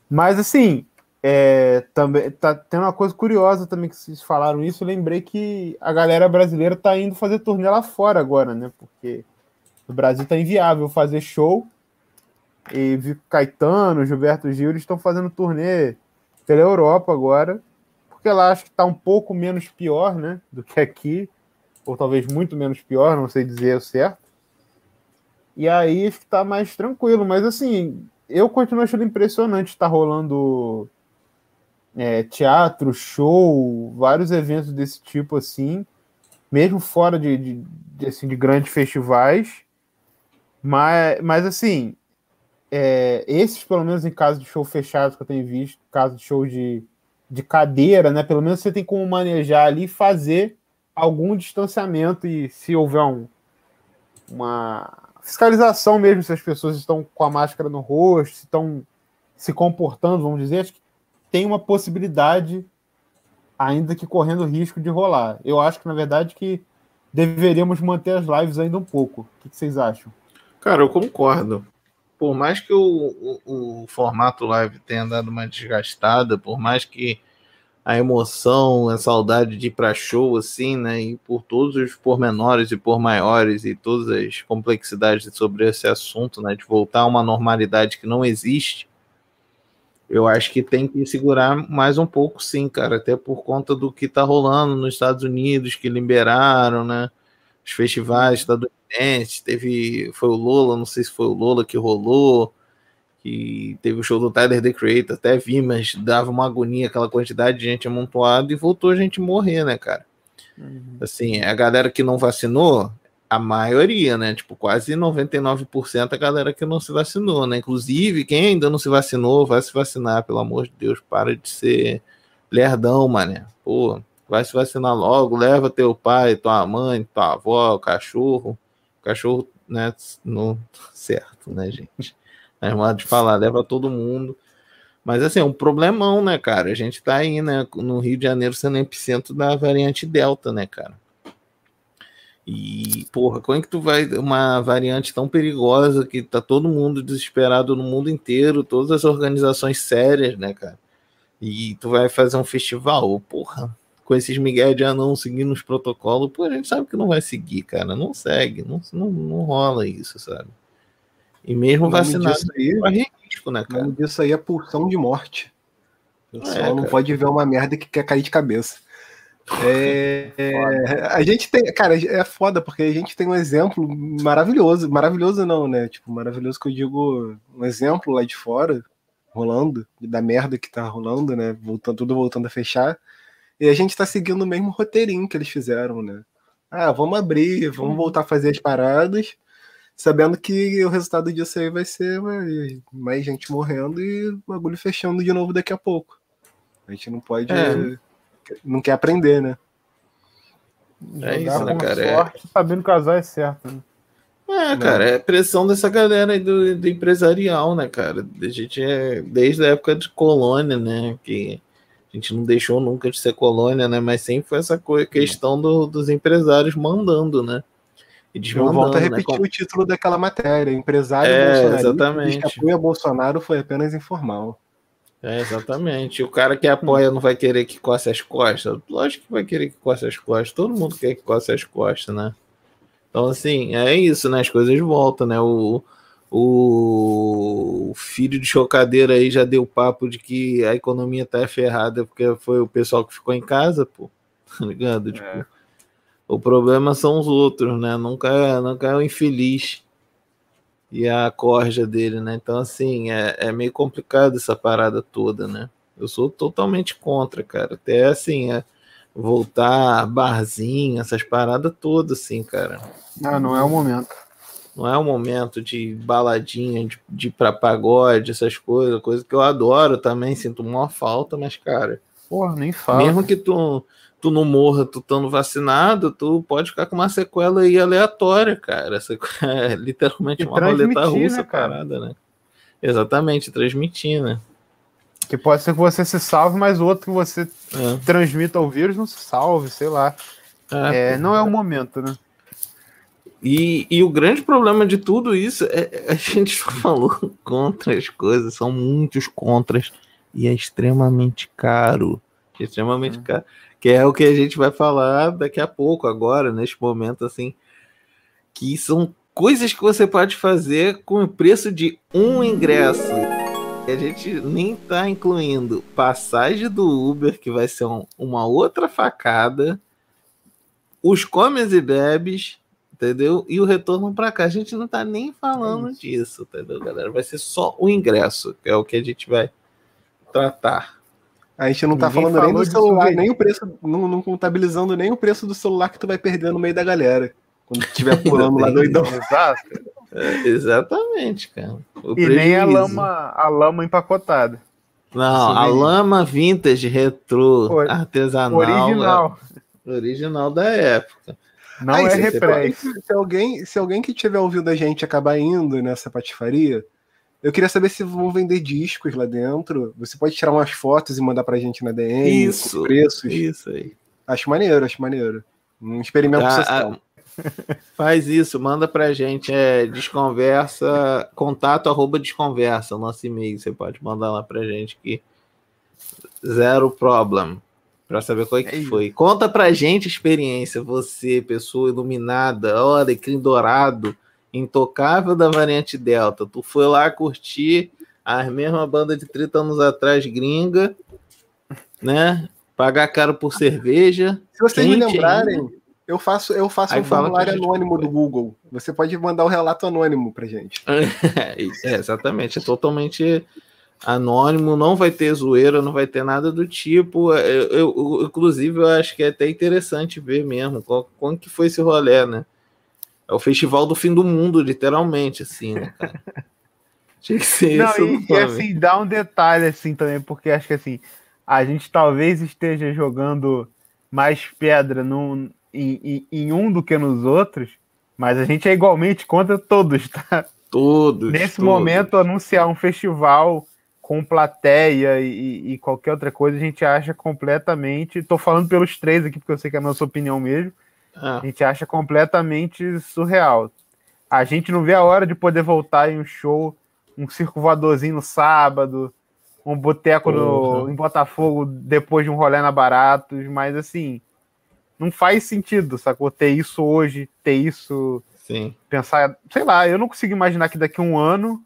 S3: Mas assim, é, também tá tendo uma coisa curiosa também que vocês falaram isso. Eu lembrei que a galera brasileira tá indo fazer turnê lá fora agora, né? Porque no Brasil tá inviável fazer show. E Caetano, Gilberto Gil, eles estão fazendo turnê pela Europa agora, porque lá acho que tá um pouco menos pior, né? Do que aqui, ou talvez muito menos pior, não sei dizer o certo. E aí acho que tá mais tranquilo, mas assim, eu continuo achando impressionante estar tá rolando é, teatro, show, vários eventos desse tipo assim, mesmo fora de, de, de assim, de grandes festivais. Mas, mas assim, é, esses, pelo menos em caso de show fechado que eu tenho visto, caso de show de, de cadeira, né? Pelo menos você tem como manejar ali e fazer algum distanciamento e se houver um, uma fiscalização mesmo, se as pessoas estão com a máscara no rosto, se estão se comportando, vamos dizer, acho que tem uma possibilidade, ainda que correndo risco de rolar. Eu acho que, na verdade, que deveríamos manter as lives ainda um pouco. O que vocês acham?
S1: Cara, eu concordo. Por mais que o, o, o formato live tenha dado uma desgastada, por mais que a emoção, a saudade de ir para show, assim, né? E por todos os pormenores e por maiores e todas as complexidades sobre esse assunto, né? De voltar a uma normalidade que não existe, eu acho que tem que segurar mais um pouco, sim, cara, até por conta do que tá rolando nos Estados Unidos, que liberaram, né? Os festivais estadunidenses, teve. Foi o Lola, não sei se foi o Lola que rolou, que teve o show do Tyler The Creator, até vi, mas dava uma agonia aquela quantidade de gente amontoada e voltou a gente morrer, né, cara? Uhum. Assim, a galera que não vacinou, a maioria, né? Tipo, quase 99% a galera que não se vacinou, né? Inclusive, quem ainda não se vacinou, vai se vacinar, pelo amor de Deus, para de ser lerdão, mané. Pô, vai se vacinar logo, leva teu pai, tua mãe, tua avó, o cachorro. O cachorro, né? No [LAUGHS] certo, né, gente? É modo de falar, leva todo mundo. Mas assim, é um problemão, né, cara? A gente tá aí, né, no Rio de Janeiro sendo epicentro da variante Delta, né, cara? E, porra, como é que tu vai. Uma variante tão perigosa que tá todo mundo desesperado no mundo inteiro, todas as organizações sérias, né, cara? E tu vai fazer um festival, porra, com esses Miguel de anão seguindo os protocolos, pô, a gente sabe que não vai seguir, cara. Não segue, não, não, não rola isso, sabe? E mesmo vacinado
S2: aí, corre risco, né, cara? Isso aí é pulsão de morte. O pessoal é, não pode ver uma merda que quer cair de cabeça. É, [LAUGHS] é, a gente tem, cara, é foda porque a gente tem um exemplo maravilhoso, maravilhoso não, né? Tipo, maravilhoso que eu digo, um exemplo lá de fora, rolando, da merda que tá rolando, né? Voltando, tudo voltando a fechar. E a gente tá seguindo o mesmo roteirinho que eles fizeram, né? Ah, vamos abrir, vamos voltar a fazer as paradas, sabendo que o resultado disso aí vai ser mais gente morrendo e o bagulho fechando de novo daqui a pouco. A gente não pode. É não quer aprender, né?
S1: É isso, né, cara? É. Sorte,
S3: é... Sabendo casar é certo, né?
S1: É, cara, é pressão dessa galera aí do, do, empresarial, né, cara? A gente é desde a época de colônia, né? Que a gente não deixou nunca de ser colônia, né? Mas sempre foi essa questão do, dos empresários mandando, né?
S2: E Eu volto a né, repetir né? o título daquela matéria: empresário
S1: é, Bolsonaro. Exatamente.
S2: Que apoia Bolsonaro foi apenas informal.
S1: É, exatamente. O cara que apoia não vai querer que coce as costas? Lógico que vai querer que coce as costas. Todo mundo quer que coce as costas, né? Então, assim, é isso, né? As coisas voltam, né? O, o filho de chocadeira aí já deu papo de que a economia tá ferrada porque foi o pessoal que ficou em casa, pô. [LAUGHS] Tá ligado? Tipo, é. o problema são os outros, né? Nunca, nunca é o infeliz e a corja dele, né? Então, assim, é, é meio complicado essa parada toda, né? Eu sou totalmente contra, cara. Até assim, é voltar barzinho, essas paradas todas, assim, cara.
S3: Ah, não é o momento.
S1: Não é o momento de baladinha, de, de ir pra pagode, essas coisas, coisa que eu adoro também, sinto uma falta, mas, cara.
S3: Porra, nem fala.
S1: Mesmo que tu tu não morra, tu estando vacinado, tu pode ficar com uma sequela aí aleatória, cara. [LAUGHS] É literalmente uma roleta russa né, parada, né? Exatamente, transmitir, né?
S3: Que pode ser que você se salve, mas o outro que você é. transmita o vírus não se salve, sei lá. É, é não é o momento, né?
S1: E, e o grande problema de tudo isso é a gente [LAUGHS] falou contra as coisas, são muitos contras e é extremamente caro. Extremamente caro. Que é o que a gente vai falar daqui a pouco, agora, neste momento, assim. Que são coisas que você pode fazer com o preço de um ingresso. E a gente nem tá incluindo passagem do Uber, que vai ser um- uma outra facada, os comes e bebes, entendeu? E o retorno para cá. A gente não tá nem falando disso, entendeu, galera? Vai ser só o ingresso, que é o que a gente vai tratar.
S2: A gente não tá
S3: Ninguém
S2: falando nem do celular, nem o preço, não, não contabilizando nem o preço do celular que tu vai perder no meio da galera. Quando estiver [LAUGHS] pulando lá doidão. [LAUGHS]
S3: Exato.
S1: É, exatamente, cara. O
S3: E nem a
S1: prejuízo.
S3: lama, a lama empacotada.
S1: Não, a
S3: souvenir.
S1: lama vintage, retrô,
S3: Ori-
S1: artesanal.
S3: Original.
S1: é, original da época.
S3: Não
S2: Aí,
S3: é
S2: se-
S3: repress.
S2: Se alguém, se alguém que tiver ouvindo a gente acabar indo nessa patifaria, eu queria saber se vão vender discos lá dentro. Você pode tirar umas fotos e mandar pra gente na DM,
S1: Isso,
S2: com preços.
S1: Isso aí.
S2: Acho maneiro, acho maneiro. Um experimento
S1: Ah,
S2: social.
S1: ah, faz isso, manda pra gente. É desconversa, contato arroba desconversa, o nosso e-mail. Você pode mandar lá pra gente que zero problem. Pra saber qual é que
S3: É
S1: foi. Conta pra gente a experiência. Você, pessoa iluminada, ó, alecrim dourado, intocável da variante Delta. Tu foi lá curtir as mesmas bandas de 30 anos atrás, gringa, né? Pagar caro por cerveja.
S2: Se vocês me lembrarem, eu faço, eu faço
S1: Aí
S2: um formulário anônimo do Google. Você pode mandar o relato anônimo pra gente. [LAUGHS]
S1: É, é, exatamente, é totalmente anônimo, não vai ter zoeira, não vai ter nada do tipo. Eu, eu- eu- inclusive, eu acho que é até interessante ver mesmo qual, como que foi esse rolê, né? É o festival do fim do mundo, literalmente, assim, né, cara? [LAUGHS] Tinha que ser
S3: Não,
S1: isso.
S3: e, e
S1: nome.
S3: assim, dá um detalhe assim também, porque acho que assim, a gente talvez esteja jogando mais pedra num, em, em- em um do que nos outros, mas a gente é igualmente contra todos, tá?
S1: Todos.
S3: Nesse
S1: todos.
S3: momento, anunciar um festival com plateia e, e qualquer outra coisa, a gente acha completamente. Tô falando pelos três aqui, porque eu sei que é a nossa opinião mesmo.
S1: Ah,
S3: A gente acha completamente surreal. A gente não vê a hora de poder voltar em um show, um circo voadorzinho no sábado, um boteco no-
S1: Porra.
S3: em Botafogo depois de um rolê na Baratos, mas assim, não faz sentido, sacou? Ter isso hoje, ter isso,
S1: sim.
S3: pensar, sei lá, eu não consigo imaginar que daqui a um ano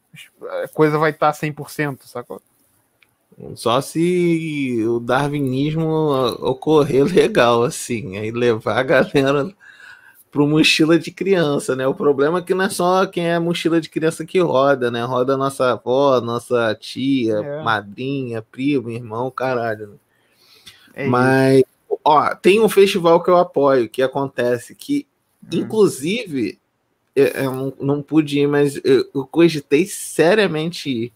S3: a coisa vai estar 100%, sacou?
S1: Só se o darwinismo ocorrer [LAUGHS] legal, assim, aí levar a galera pro mochila de criança, né? O problema é que não é só quem é mochila de criança que roda, né? Roda nossa avó, nossa tia,
S3: É.
S1: madrinha, primo, irmão, caralho. né?
S3: É.
S1: Mas, ó, tem um festival que eu apoio, que acontece, que,
S3: Hum.
S1: inclusive, eu, eu não, não pude ir, mas eu, eu cogitei seriamente ir,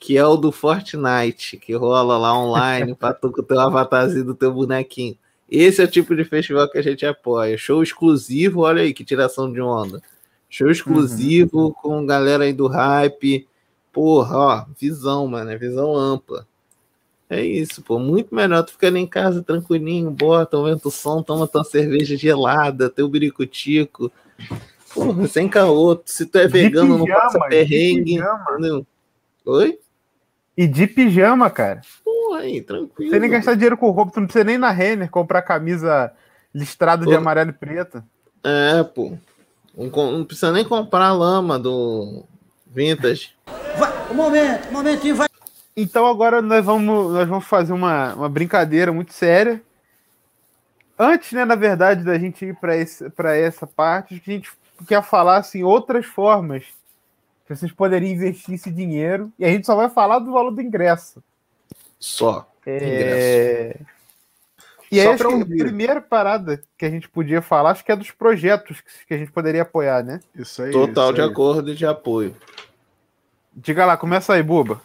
S1: que é o do Fortnite, que rola lá online, pra tu com o teu avatarzinho do teu bonequinho. Esse é o tipo de festival que a gente apoia. Show exclusivo, olha aí que tiração de onda. Show exclusivo com galera aí do hype. Porra, ó, visão, mano, é visão ampla. É isso, pô. Muito melhor tu ficando em casa tranquilinho, bota, aumenta o som, toma tua cerveja gelada, teu biricutico. Porra, sem caô. Se tu é vegano, não passa perrengue? Oi?
S3: E de pijama, cara.
S1: Porra, aí, tranquilo.
S3: Você nem gastar dinheiro com roupa, tu não precisa nem na Renner comprar camisa listrada de amarelo e preto.
S1: É, pô. Não, não precisa nem comprar a lama do Vintage.
S3: Então agora nós vamos, nós vamos fazer uma, uma brincadeira muito séria. Antes, né, na verdade, da gente ir para essa parte, acho que a gente quer falar assim, outras formas que vocês poderiam investir esse dinheiro. E a gente só vai falar do valor do ingresso.
S1: Só.
S3: É... E aí,
S2: Só
S3: que a primeira parada que a gente podia falar, acho que é dos projetos que- que a gente poderia apoiar, né?
S2: Isso aí.
S1: Total
S2: isso
S1: de
S2: aí.
S1: acordo e de apoio.
S3: Diga lá, começa aí, Buba.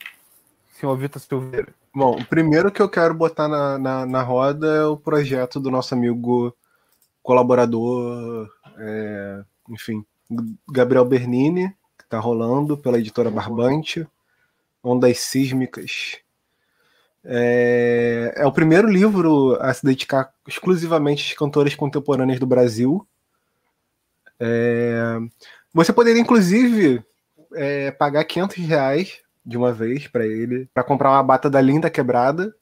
S3: Senhor Vitor Silveira.
S2: Bom, o primeiro que eu quero botar na, na, na roda é o projeto do nosso amigo colaborador, é, enfim, Gabriel Bernini, que está rolando pela editora Barbante, Ondas Sísmicas. É, é o primeiro livro a se dedicar exclusivamente às cantoras contemporâneas do Brasil. É, Você poderia, inclusive, é, pagar 500 reais de uma vez para ele, para comprar uma bata da Linda Quebrada.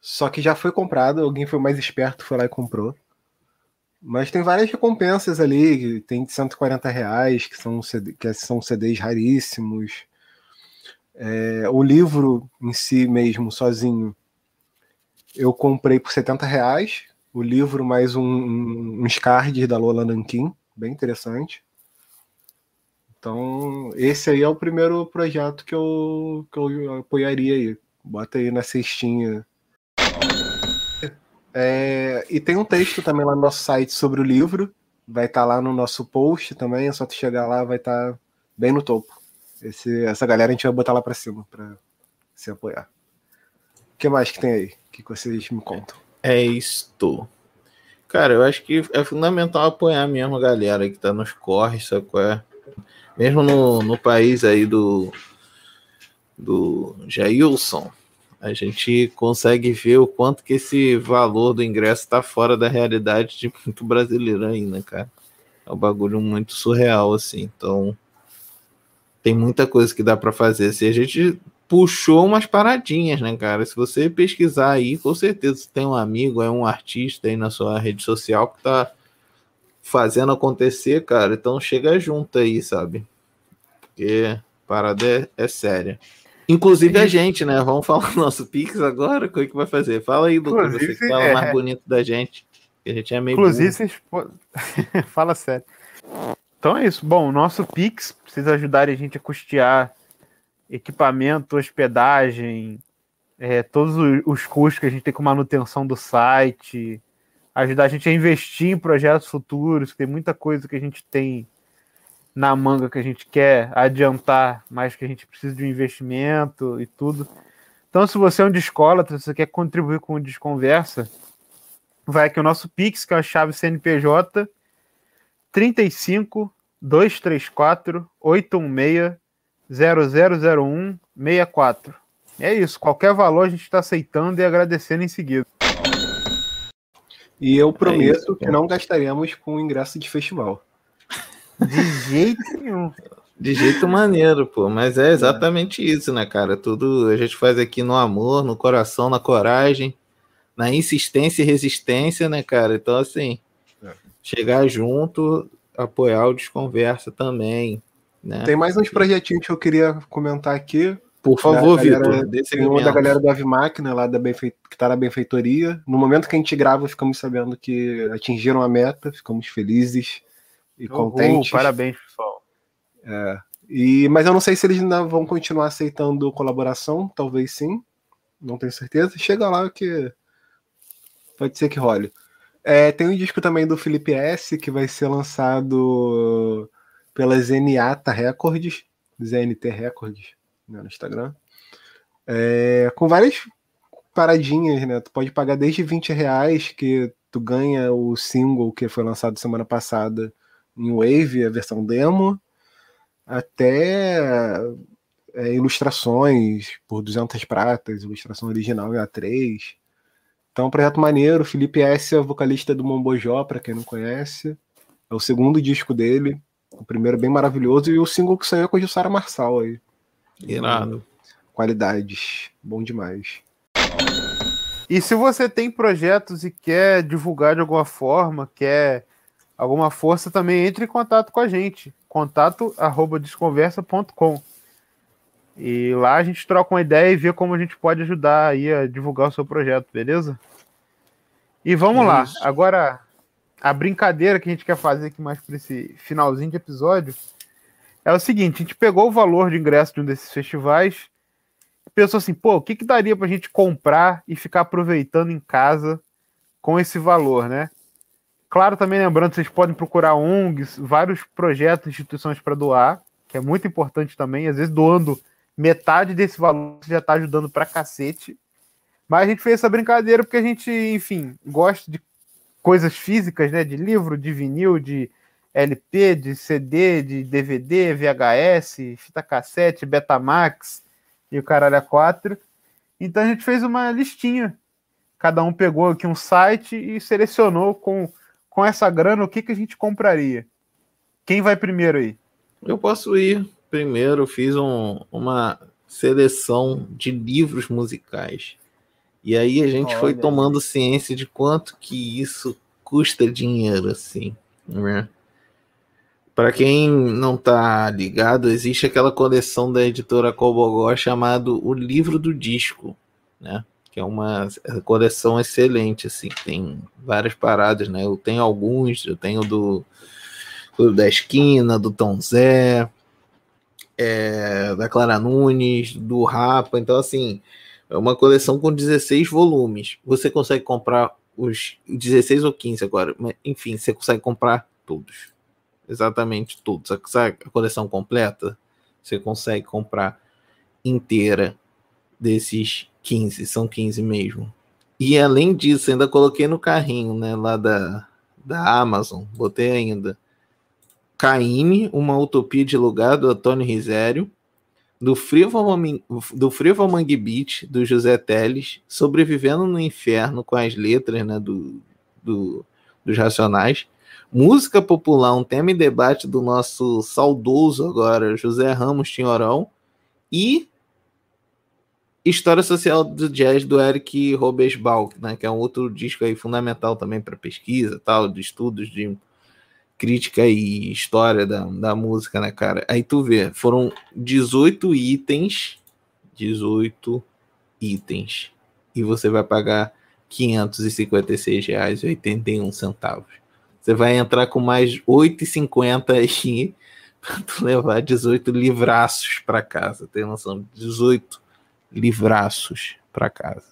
S2: Só que já foi comprada, alguém foi mais esperto, foi lá e comprou. Mas tem várias recompensas ali, tem de 140 reais, que são, CD, que são CDs raríssimos. É, o livro em si mesmo, sozinho, eu comprei por 70 reais. O livro mais um, um, uns cards da Lola Nankin, bem interessante. Então, esse aí é o primeiro projeto que eu, que eu apoiaria aí. Bota aí na cestinha. É, e tem um texto também lá no nosso site sobre o livro. Vai estar lá no nosso post também. É só tu chegar lá, vai estar bem no topo. Esse, essa galera a gente vai botar lá pra cima pra se apoiar. O que mais que tem aí? O que que vocês me contam?
S1: É isto. Cara, eu acho que é fundamental apoiar mesmo a galera que tá nos corres, sabe qual é? Mesmo no, no país aí do, do Jailson, a gente consegue ver o quanto que esse valor do ingresso tá fora da realidade de muito brasileiro ainda, cara. É um bagulho muito surreal, assim. Então, tem muita coisa que dá para fazer. Assim, a gente puxou umas paradinhas, né, cara? Se você pesquisar aí, com certeza tem um amigo, é um artista aí na sua rede social que tá fazendo acontecer, cara. Então chega junto aí, sabe? Porque a parada é, é séria. Inclusive a gente, né? Vamos falar do nosso Pix agora. Como é que vai fazer? Fala aí, Lucas, você que fala
S3: é.
S1: mais bonito da gente. Que a gente é meio.
S3: Inclusive, vocês. [LAUGHS] Fala sério. Então é isso. Bom, o nosso Pix precisa ajudar a gente a custear equipamento, hospedagem, é, todos o- os custos que a gente tem com manutenção do site, ajudar a gente a investir em projetos futuros, que tem muita coisa que a gente tem na manga que a gente quer adiantar, mas que a gente precisa de um investimento e tudo. Então, se você é um descolatra, se você quer contribuir com o Desconversa, vai aqui o nosso Pix, que é a chave CNPJ 35 234 816 0001 64. É isso, qualquer valor a gente está aceitando e agradecendo em seguida.
S2: E eu prometo
S1: isso,
S2: que não gastaremos com ingresso de festival.
S3: De jeito nenhum.
S1: De jeito maneiro, pô. Mas é exatamente isso, né, cara? Tudo a gente faz aqui no amor, no coração, na coragem, na insistência e resistência, né, cara? Então, assim,
S2: É.
S1: chegar junto, apoiar o Desconversa também, né?
S2: Tem mais uns projetinhos que eu queria comentar aqui.
S1: Por favor, Vitor,
S2: Tem uma da galera do Ave Máquina, lá da que tá na benfeitoria. No momento que a gente grava, ficamos sabendo que atingiram a meta, ficamos felizes e contentes.
S3: Uhul, parabéns, pessoal.
S2: E, mas eu não sei se eles ainda vão continuar aceitando colaboração, talvez sim, não tenho certeza. Chega lá que pode ser que role. É, tem um disco também do Felipe S, que vai ser lançado pela Zenata Records, ZNT Records, né, no Instagram. É, com várias paradinhas, né? Tu pode pagar desde 20 reais, que tu ganha o single que foi lançado semana passada em Wave, a versão demo, até é, ilustrações por 200 pratas, ilustração original em A3. Então, um projeto maneiro. Felipe S é o vocalista do Mombojó, para quem não conhece. É o segundo disco dele. O primeiro é bem maravilhoso. E o single que saiu é com a Jussara Marçal aí.
S1: Irado.
S2: Qualidades. Bom demais.
S3: E se você tem projetos e quer divulgar de alguma forma, quer alguma força, também entre em contato com a gente. Contato arroba desconversa.com. E lá a gente troca uma ideia e vê como a gente pode ajudar aí a divulgar o seu projeto, beleza? E vamos lá.
S1: Isso.
S3: Agora, a brincadeira que a gente quer fazer aqui mais para esse finalzinho de episódio é o seguinte: a gente pegou o valor de ingresso de um desses festivais pensou assim, pô, o que, que daria pra gente comprar e ficar aproveitando em casa com esse valor, né? Claro, também lembrando, vocês podem procurar ONGs, vários projetos, instituições para doar, que é muito importante também, às vezes doando metade desse valor, você já tá ajudando pra cacete. Mas a gente fez essa brincadeira porque a gente, enfim, gosta de coisas físicas, né? De livro, de vinil, de LP, de CD, de DVD, VHS, fita cassete, Betamax e o caralho a quatro. Então a gente fez uma listinha. Cada um pegou aqui um site e selecionou com, com essa grana o que, que a gente compraria. Quem vai primeiro aí?
S1: Eu posso ir primeiro. Fiz um, uma seleção de livros musicais. E aí a gente foi
S3: Olha.
S1: tomando ciência de quanto que isso custa dinheiro, assim. Né? Para quem não tá ligado, existe aquela coleção da editora Cobogó chamado O Livro do Disco, né? Que é uma coleção excelente, assim. Tem várias paradas, né? Eu tenho alguns, eu tenho do, do da Esquina, do Tom Zé, é, da Clara Nunes, do Rapa. Então, assim, é uma coleção com 16 volumes. Você consegue comprar os 16 ou 15 agora, mas enfim, você consegue comprar todos. Exatamente todos. Sabe a coleção completa? Você consegue comprar inteira desses 15, são 15 mesmo. E além disso, ainda coloquei no carrinho, né, lá da, da Amazon, botei ainda. Caine, uma utopia de lugar do Antônio Risério, do Frivo, do Mangue Beach, do José Teles, Sobrevivendo no Inferno com as letras né, do, do, dos Racionais, Música Popular, um tema e debate do nosso saudoso agora, José Ramos Tinhorão, e História Social do Jazz do Eric Robesbal, né, que é um outro disco aí fundamental também para pesquisa, tal, de estudos de crítica e história da, da música, né, cara? Aí tu vê, foram 18 itens, 18 itens, e você vai pagar R$ 556,81. Você vai entrar com mais R$ 8,50 aí [LAUGHS] para tu levar 18 livraços para casa, tem noção? 18 livraços para casa.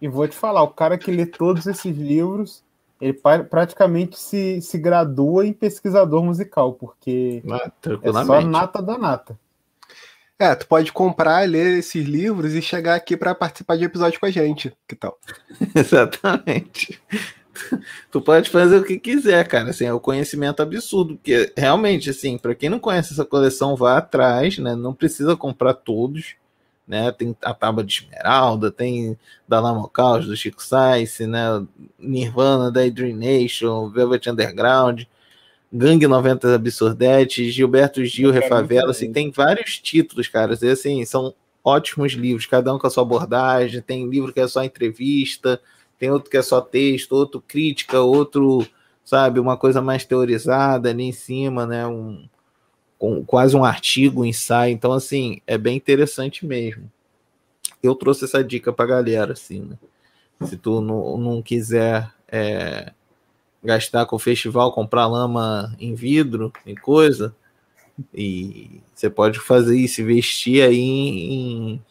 S3: E vou te falar, o cara que lê todos esses livros, ele praticamente se, se gradua em pesquisador musical, porque
S1: Ah,
S3: é só nata da nata.
S2: É, tu pode comprar, ler esses livros e chegar aqui pra participar de episódio com a gente. Que tal? [LAUGHS]
S1: Exatamente. Tu pode fazer o que quiser, cara. Assim, é o conhecimento absurdo, porque realmente, assim, para quem não conhece essa coleção, vá atrás, né? Não precisa comprar todos, né? Tem a Tábua de Esmeralda, tem da Lama Caos, do Chico Sainz, né? Nirvana, da Dream Nation, Velvet Underground, Gangue 90 Absurdete, Gilberto Gil, Refavela, assim, tem vários títulos, cara. E, assim, são ótimos livros, cada um com a sua abordagem. Tem livro que é só entrevista, tem outro que é só texto, outro crítica, outro, sabe, uma coisa mais teorizada ali em cima, né? Um, com quase um artigo, um ensaio. Então, assim, é bem interessante mesmo. Eu trouxe essa dica pra galera, assim, né? Se tu não, não quiser é, gastar com o festival, comprar lama em vidro e coisa, e você pode fazer isso, investir aí em,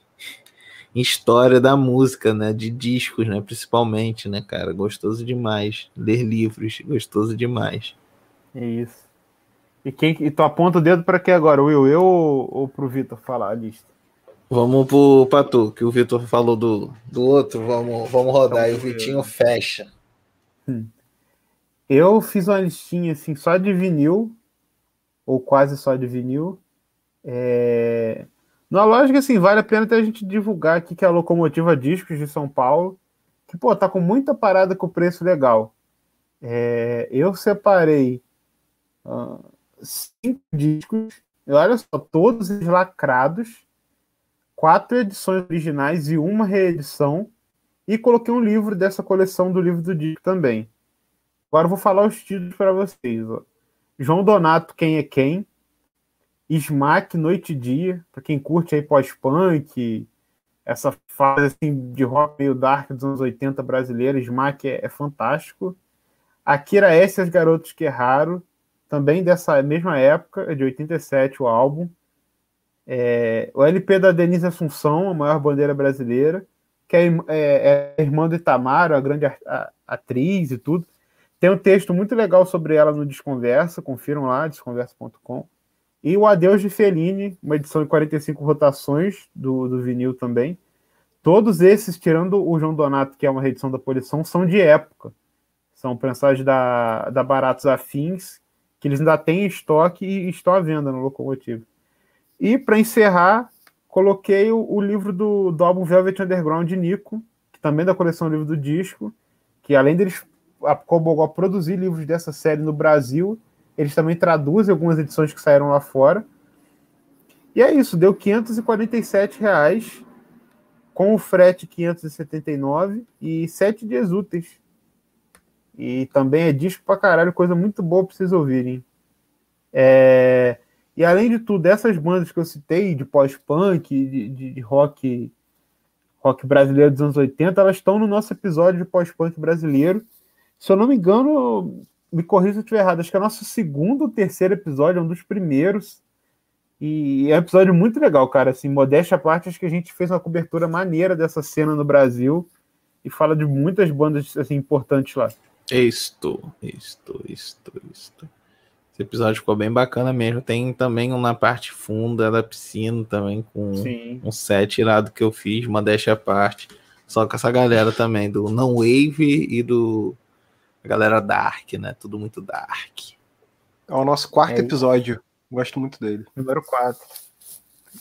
S1: em história da música, né? De discos, né? Principalmente, né, cara? Gostoso demais. Ler livros, gostoso demais.
S3: É isso. E, quem, e tu aponta o dedo para quem agora? Will, eu ou, ou pro Vitor falar a lista?
S1: Vamos pro Patu, que o Vitor falou do, do outro. Vamos, vamos rodar. E o Vitinho fecha.
S3: Eu fiz uma listinha assim, só de vinil, ou quase só de vinil. É... Na lógica, assim, vale a pena até a gente divulgar aqui que é a Locomotiva Discos de São Paulo, que, pô, tá com muita parada com preço legal. É, Eu separei ah, cinco discos, olha só, todos lacrados, quatro edições originais e uma reedição, e coloquei um livro dessa coleção do livro do disco também. Agora vou falar os títulos para vocês. ó. João Donato, Quem é Quem? Smack, Noite e Dia, para quem curte aí pós-punk, essa fase assim, de rock meio dark dos anos 80 brasileiro, Smack é, é fantástico. Akira S. As Garotos que Erraram, também dessa mesma época, de 87 o álbum. É, o LP da Denise Assunção, a maior bandeira brasileira, que é, é, é irmã de Itamar, a grande atriz e tudo. Tem um texto muito legal sobre ela no Desconversa, confiram lá, desconversa.com. E o Adeus de Fellini, uma edição de 45 rotações do, do vinil também. Todos esses, tirando o João Donato, que é uma reedição da Polição, são de época. São prensagens da, da Baratos Afins, que eles ainda têm estoque e estão à venda no Locomotivo. E, para encerrar, coloquei o, o livro do, do álbum Velvet Underground de Nico, que também é da coleção Livro do Disco, que além deles, a Cobogó produzir livros dessa série no Brasil, Eles também traduzem algumas edições que saíram lá fora. E é isso, deu 547 reais com o frete 579 e 7 dias úteis. E também é disco pra caralho, coisa muito boa pra vocês ouvirem. É... E além de tudo, essas bandas que eu citei, de pós-punk, de, de, de, rock rock brasileiro dos anos 80, elas estão no nosso episódio de pós-punk brasileiro. Se eu não me engano, me corrija se eu estiver errado, acho que é o nosso segundo ou terceiro episódio, é um dos primeiros. E é um episódio muito legal, cara. Assim, modéstia à parte, acho que a gente fez uma cobertura maneira dessa cena no Brasil e fala de muitas bandas assim, importantes lá.
S1: Isto, isto, isto, isto. Esse episódio ficou bem bacana mesmo. Tem também um na parte funda da piscina também, com
S3: Sim.
S1: um set irado que eu fiz, modéstia à parte. Só com essa galera também, do Não Wave e do a galera Dark, né? Tudo muito Dark.
S2: É o nosso quarto
S3: É.
S2: episódio. Gosto muito dele.
S3: Número 4.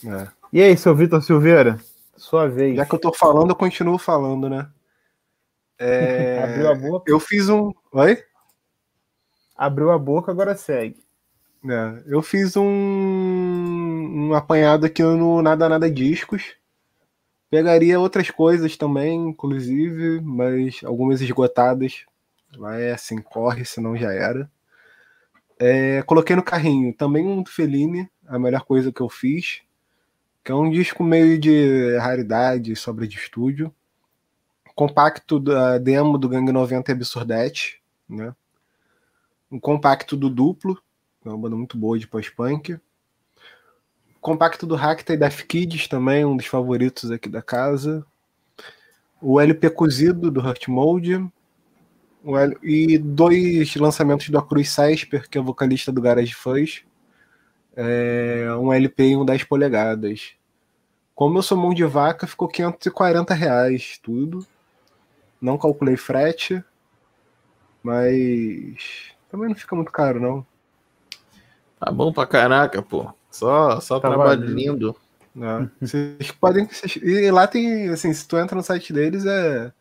S2: É.
S3: E aí, seu Vitor Silveira? Sua vez.
S2: Já que eu tô falando, eu continuo falando, né? É,
S3: Abriu a boca.
S2: Eu fiz um. Oi?
S3: Abriu a boca, agora segue.
S2: É, eu fiz um, um apanhado aqui no Nada Nada Discos. Pegaria outras coisas também, inclusive, mas algumas esgotadas. Vai assim, corre, senão já era. É, coloquei no carrinho também um do Fellini, a melhor coisa que eu fiz. Que é um disco meio de raridade, sobra de estúdio. Compacto da demo do Gang 90 e Absurdete, né? Um compacto do duplo, é uma banda muito boa de pós-punk. Compacto do Racta e Def Kids também, um dos favoritos aqui da casa. O LP cozido do Hurt Mode. L- E dois lançamentos do Cruz Sesper, que é vocalista do Garage Fuzz. É, um LP e um 10 polegadas. Como eu sou mão de vaca, ficou 540 reais tudo. Não calculei frete, mas também não fica muito caro, não.
S1: Tá bom pra caraca, pô. Só, só
S3: Tá
S1: trabalho lindo.
S2: né? Vocês podem. vocês- E lá tem, assim, se tu entra no site deles, é.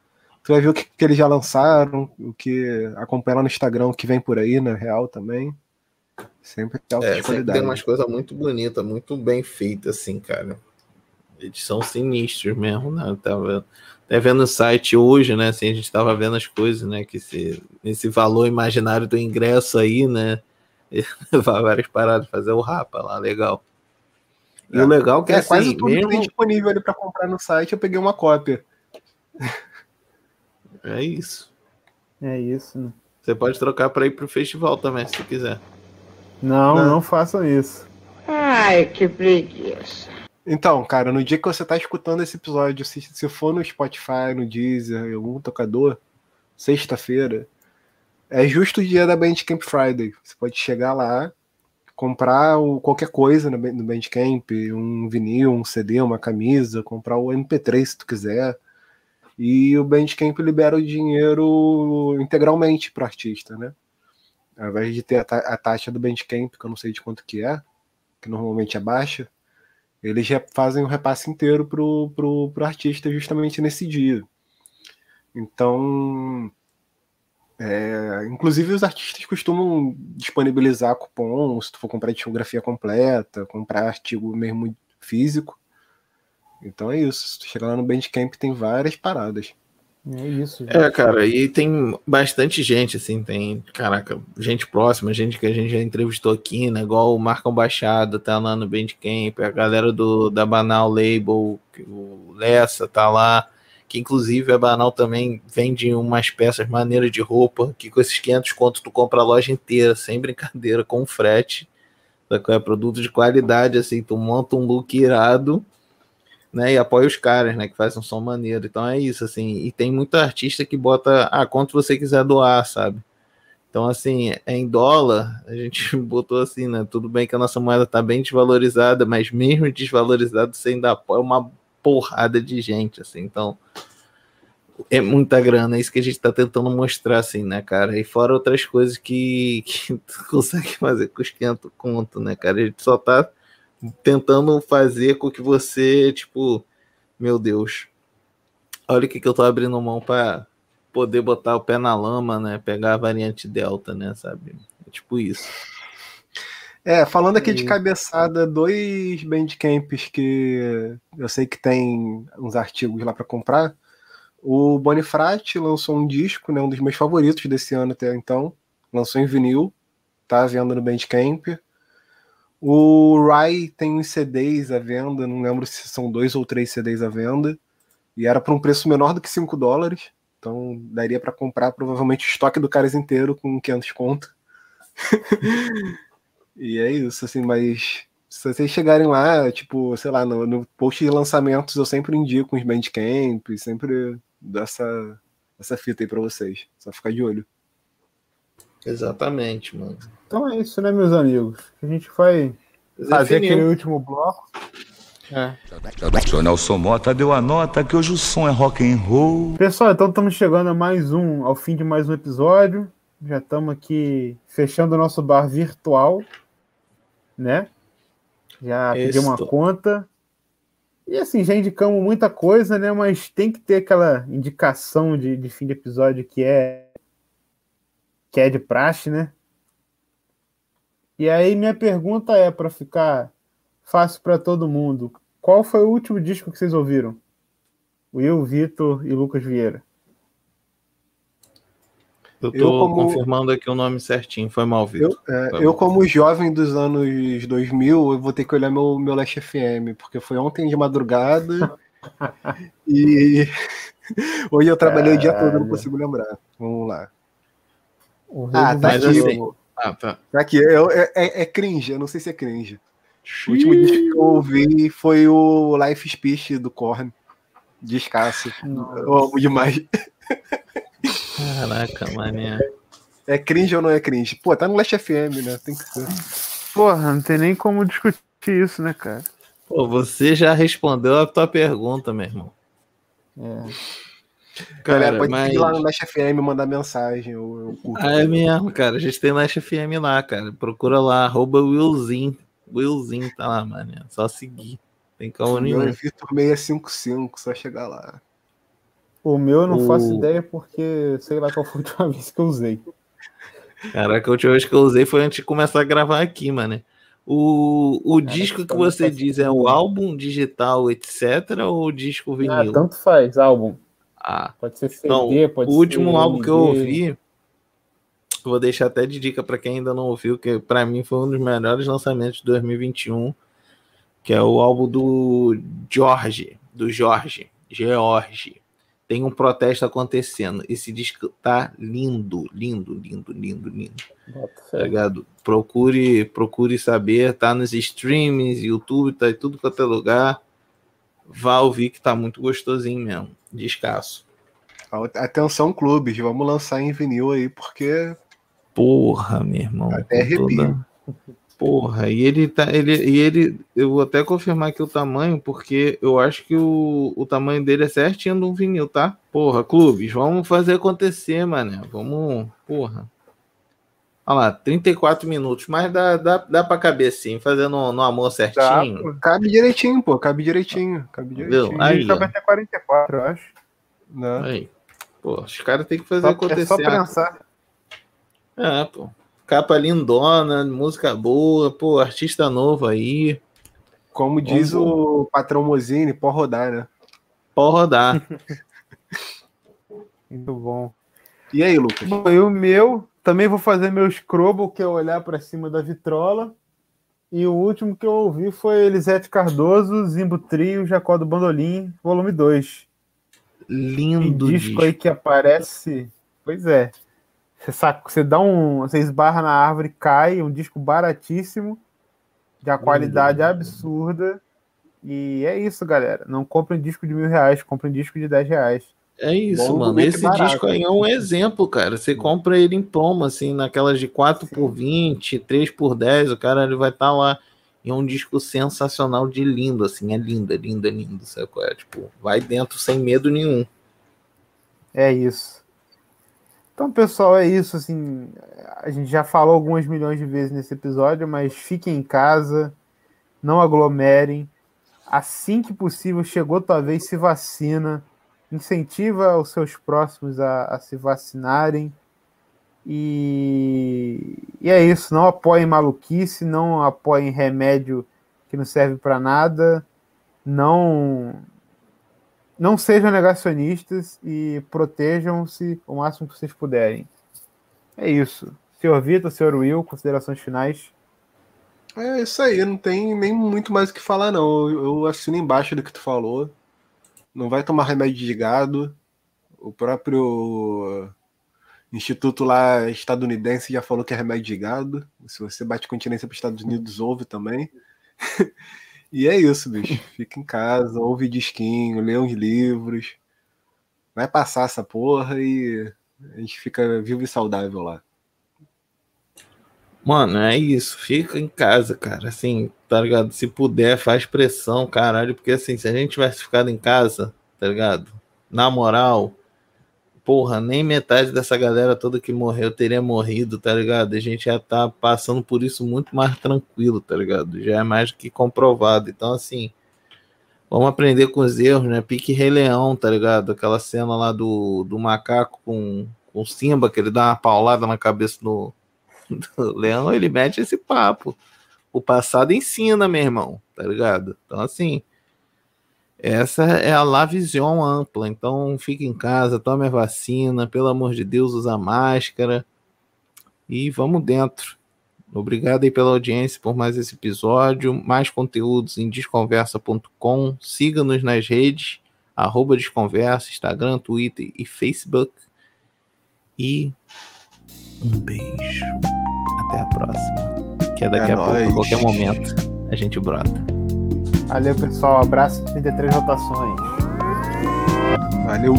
S2: Tu vai ver o que, que eles já lançaram, o que acompanha lá no Instagram, o que vem por aí, na real também. Sempre é alta
S1: É,
S2: de
S1: sempre
S2: qualidade.
S1: tem umas coisas muito bonitas, muito bem feitas, assim, cara. Eles são sinistros mesmo, né? Eu tava até vendo o site hoje, né? Assim, a gente tava vendo as coisas, né? Que esse, esse valor imaginário do ingresso aí, né? [LAUGHS] Levar várias paradas, fazer o rapa lá, legal. E o legal que
S2: É,
S1: é, assim,
S2: quase tudo que
S1: mesmo...
S2: tem disponível ali pra comprar no site, eu peguei uma cópia. [LAUGHS]
S1: É isso.
S3: É isso. né?
S1: Você pode trocar para ir pro festival também, se quiser.
S3: Não,
S2: Não.
S3: não, façam isso.
S5: Ai, que preguiça.
S2: Então, cara, no dia que você tá escutando esse episódio, se, se for no Spotify, no Deezer, em algum tocador, sexta-feira, é justo o dia da Bandcamp Friday. Você pode chegar lá, comprar o, qualquer coisa no, Ban- no Bandcamp, um vinil, um CD, uma camisa, comprar o MP3 se tu quiser. E o Bandcamp libera o dinheiro integralmente pro artista, né? Ao invés de ter a, ta- a taxa do Bandcamp, que eu não sei de quanto que é, que normalmente é baixa, eles já fazem o repasse inteiro pro, pro, pro artista justamente nesse dia. Então, é, inclusive os artistas costumam disponibilizar cupom se tu for comprar discografia completa, comprar artigo mesmo físico. Então é isso. Se tu chegar lá no Bandcamp tem várias paradas.
S3: É isso. gente.
S1: É, cara, e tem bastante gente, assim, tem, caraca, gente próxima, gente que a gente já entrevistou aqui, né? Igual o Marcão Baixada tá lá no Bandcamp, a galera do, da Banal Label, o Lessa tá lá, que inclusive a Banal também vende umas peças maneiras de roupa, que com esses 500 conto tu compra a loja inteira, sem brincadeira, com frete, é produto de qualidade, assim, tu monta um look irado, né, e apoia os caras, né, que fazem um som maneiro. Então é isso, assim. E tem muita artista que bota, ah, quanto você quiser doar, sabe? Então, assim, é em dólar, a gente [LAUGHS] botou assim, né? Tudo bem que a nossa moeda tá bem desvalorizada, mas mesmo desvalorizado, você ainda apoia uma porrada de gente, assim. Então, é muita grana, é isso que a gente tá tentando mostrar, assim, né, cara? E fora outras coisas que, [LAUGHS] que tu consegue fazer com os 500 conto, né, cara? A gente só tá tentando fazer com que você, tipo, meu Deus, olha o que, que eu tô abrindo mão para poder botar o pé na lama, né? Pegar a variante Delta, né? Sabe? É tipo isso.
S2: É, falando aqui de cabeçada, dois bandcamps que eu sei que tem uns artigos lá pra comprar. O Bonifrati lançou um disco, né, um dos meus favoritos desse ano até então. Lançou em vinil, tá à venda no Bandcamp. O Rai tem uns CDs à venda, não lembro se são dois ou três CDs à venda. E era por um preço menor do que 5 dólares. Então daria pra comprar provavelmente o estoque do Caras inteiro com 500 conto. [LAUGHS] E é isso, assim, mas se vocês chegarem lá, tipo, sei lá, no, no post de lançamentos eu sempre indico uns Bandcamp, sempre dou essa, fita aí pra vocês. Só ficar de olho.
S1: Exatamente, mano.
S3: Então é isso, né, meus amigos? A gente vai fazer
S1: Definiu.
S3: aquele último bloco.
S1: É.
S4: Seu Nelson Mota deu a nota que hoje o som é rock and roll.
S3: Pessoal, então estamos chegando a mais um, ao fim de mais um episódio. Já estamos aqui fechando o nosso bar virtual, né? Já pedimos uma
S1: Isso.
S3: conta. E assim, já indicamos muita coisa, né? Mas tem que ter aquela indicação de, de fim de episódio que é que é de praxe, né? E aí minha pergunta é para ficar fácil para todo mundo. Qual foi o último disco que vocês ouviram? Will, Vitor e Lucas Vieira.
S1: Eu tô
S2: Eu, como-
S1: confirmando aqui o nome certinho. Foi mal, Vitor.
S2: Eu, é, eu como jovem dos anos 2000, eu vou ter que olhar meu, meu Last FM, porque foi ontem de madrugada [LAUGHS] e [LAUGHS] hoje eu trabalhei o dia todo, não
S3: Caralho.
S2: consigo lembrar. Vamos lá.
S3: O
S2: Ah, tá aqui.
S1: assim- Ah, tá.
S2: Tá aqui, eu- é, é, é cringe, eu não sei se é cringe. O último disco que eu ouvi foi o Life Speech do Korn. Descasso. Eu amo demais.
S1: Caraca, mané.
S2: É cringe ou não é cringe? Pô, tá no Last FM, né? Tem que ser.
S3: Porra, não tem nem como discutir isso, né, cara?
S1: Pô, você já respondeu a tua pergunta, meu irmão.
S2: Galera,
S1: Cara,
S2: pode
S1: mas...
S2: ir lá no Last FM e mandar mensagem. Eu, eu curto.
S1: Ah, é mesmo, cara. A gente tem Last FM lá, cara. Procura lá, arroba Willzinho. Willzinho tá lá, mano. É Só seguir. Tem como
S2: O meu
S1: nenhum.
S2: é Vitor 655, só chegar lá.
S3: O meu eu não
S1: O-
S3: faço ideia porque sei lá qual foi a última [LAUGHS] vez que eu usei.
S1: Caraca, a última vez que eu usei foi antes de começar a gravar aqui, mano. O, o
S3: Caraca,
S1: disco que
S3: também
S1: você diz é o álbum digital, etc., ou o disco
S3: Ah,
S1: vinil?
S3: tanto faz, álbum.
S1: Ah,
S3: Pode ser CD,
S1: Não,
S3: pode
S1: o último álbum que eu ouvi, vou deixar até de dica para quem ainda não ouviu, que para mim foi um dos melhores lançamentos de 2021, que é o álbum do Jorge, do Jorge, George. Tem um protesto acontecendo. Esse disco tá lindo, lindo, lindo, lindo, lindo.
S3: Bota
S1: Tá ligado? Procure, procure saber, tá nos streams, YouTube, tá em tudo quanto é lugar. Vá ouvir que tá muito gostosinho mesmo. Descasso.
S2: Atenção, clubes, vamos lançar em vinil aí, porque
S1: Porra, meu irmão.
S2: Até arrepio.
S1: Porra, e ele tá. Ele, e ele. Eu vou até confirmar aqui o tamanho, porque eu acho que o, o tamanho dele é certinho do vinil, tá? Porra, clubes, vamos fazer acontecer, mané. Vamos. Porra. Olha lá, 34 minutos, mas dá, dá, dá pra caber sim, fazendo no, no amor certinho.
S3: pô.
S2: cabe direitinho, pô, cabe direitinho. Cabe direitinho.
S1: Aí,
S3: A gente só
S1: ó.
S3: vai ter 44, eu acho.
S2: né?
S1: Aí. Pô, os caras têm que fazer
S3: Só, é
S1: acontecer.
S3: só pensar.
S1: É, pô. Capa lindona, música boa, pô, artista novo aí.
S2: Como diz
S1: Vamos-
S2: o patrão Mozini, pode rodar, né?
S1: Pode rodar. [LAUGHS]
S3: Muito bom.
S2: E aí, Lucas?
S3: Bom, e o meu, também vou fazer meu scrubble, que é olhar pra cima da vitrola. E o último que eu ouvi foi Elisete Cardoso, Zimbo Trio, Jacó do Bandolim, volume 2.
S1: Lindo
S3: disco,
S1: disco.
S3: aí que aparece. Pois é. Você, saca, você dá um. Você esbarra na árvore, cai, um disco baratíssimo, de uma qualidade absurda. E é isso, galera. Não comprem disco de mil reais, comprem disco de 10 reais.
S1: É isso,
S2: Bom
S1: mano. Esse
S2: barato.
S1: disco aí é um exemplo, cara. Você compra ele em promo, assim, naquelas de 4 por 20, 3 por 10, o cara ele vai estar lá. E é um disco sensacional de lindo, assim. É lindo, é lindo, é lindo. Sabe qual é? Tipo, vai dentro sem medo nenhum.
S3: É isso. Então, pessoal, é isso. Assim, a gente já falou algumas milhões de vezes nesse episódio, mas fiquem em casa, não aglomerem. Assim que possível, chegou tua vez, se vacina. Incentiva os seus próximos a, a se vacinarem. E, e é isso, não apoiem maluquice, não apoiem remédio que não serve para nada, não não sejam negacionistas e protejam-se o máximo que vocês puderem. É isso. Senhor Vitor, senhor Will, considerações finais?
S2: É isso aí, não tem nem muito mais o que falar, não. Eu assino embaixo do que tu falou. Não vai tomar remédio de gado. O próprio Instituto lá estadunidense já falou que é remédio de gado. Se você bate continência para os Estados Unidos, ouve também. [LAUGHS] E é isso, bicho. Fica em casa, ouve disquinho, lê uns livros. Vai passar essa porra e a gente fica vivo e saudável lá.
S1: Mano, é isso. Fica em casa, cara. Assim, tá ligado? Se puder, faz pressão, caralho. Porque assim, se a gente tivesse ficado em casa, tá ligado? Na moral, porra, nem metade dessa galera toda que morreu teria morrido, tá ligado? A gente já tá passando por isso muito mais tranquilo, tá ligado? Já é mais do que comprovado. Então, assim, vamos aprender com os erros, né? Pique Rei Leão, tá ligado? Aquela cena lá do, do macaco com, com o Simba, que ele dá uma paulada na cabeça do, [LAUGHS] do leão, ele mete esse papo. O passado ensina, meu irmão, tá ligado? Então, assim, essa é a La Vision ampla. Então fique em casa, tome a vacina, pelo amor de Deus, usa máscara e vamos dentro. Obrigado aí pela audiência por mais esse episódio. Mais conteúdos em desconversa.com. Siga-nos nas redes, arroba Desconversa, Instagram, Twitter e Facebook. E um beijo. Até a próxima. Que é daqui
S2: É
S1: a pouco,
S2: nóis.
S1: a qualquer momento, a gente brota.
S3: Valeu, pessoal. Abraço 33 rotações.
S2: Valeu.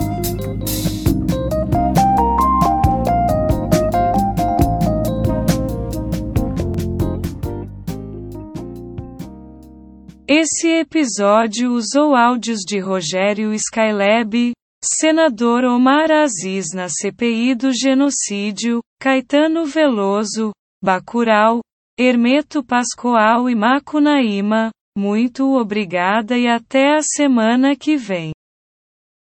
S9: Esse episódio usou áudios de Rogério Skylab, senador Omar Aziz na CPI do genocídio, Caetano Veloso, Bacurau, Hermeto Pascoal e Macunaíma. Muito obrigada e até a semana que vem.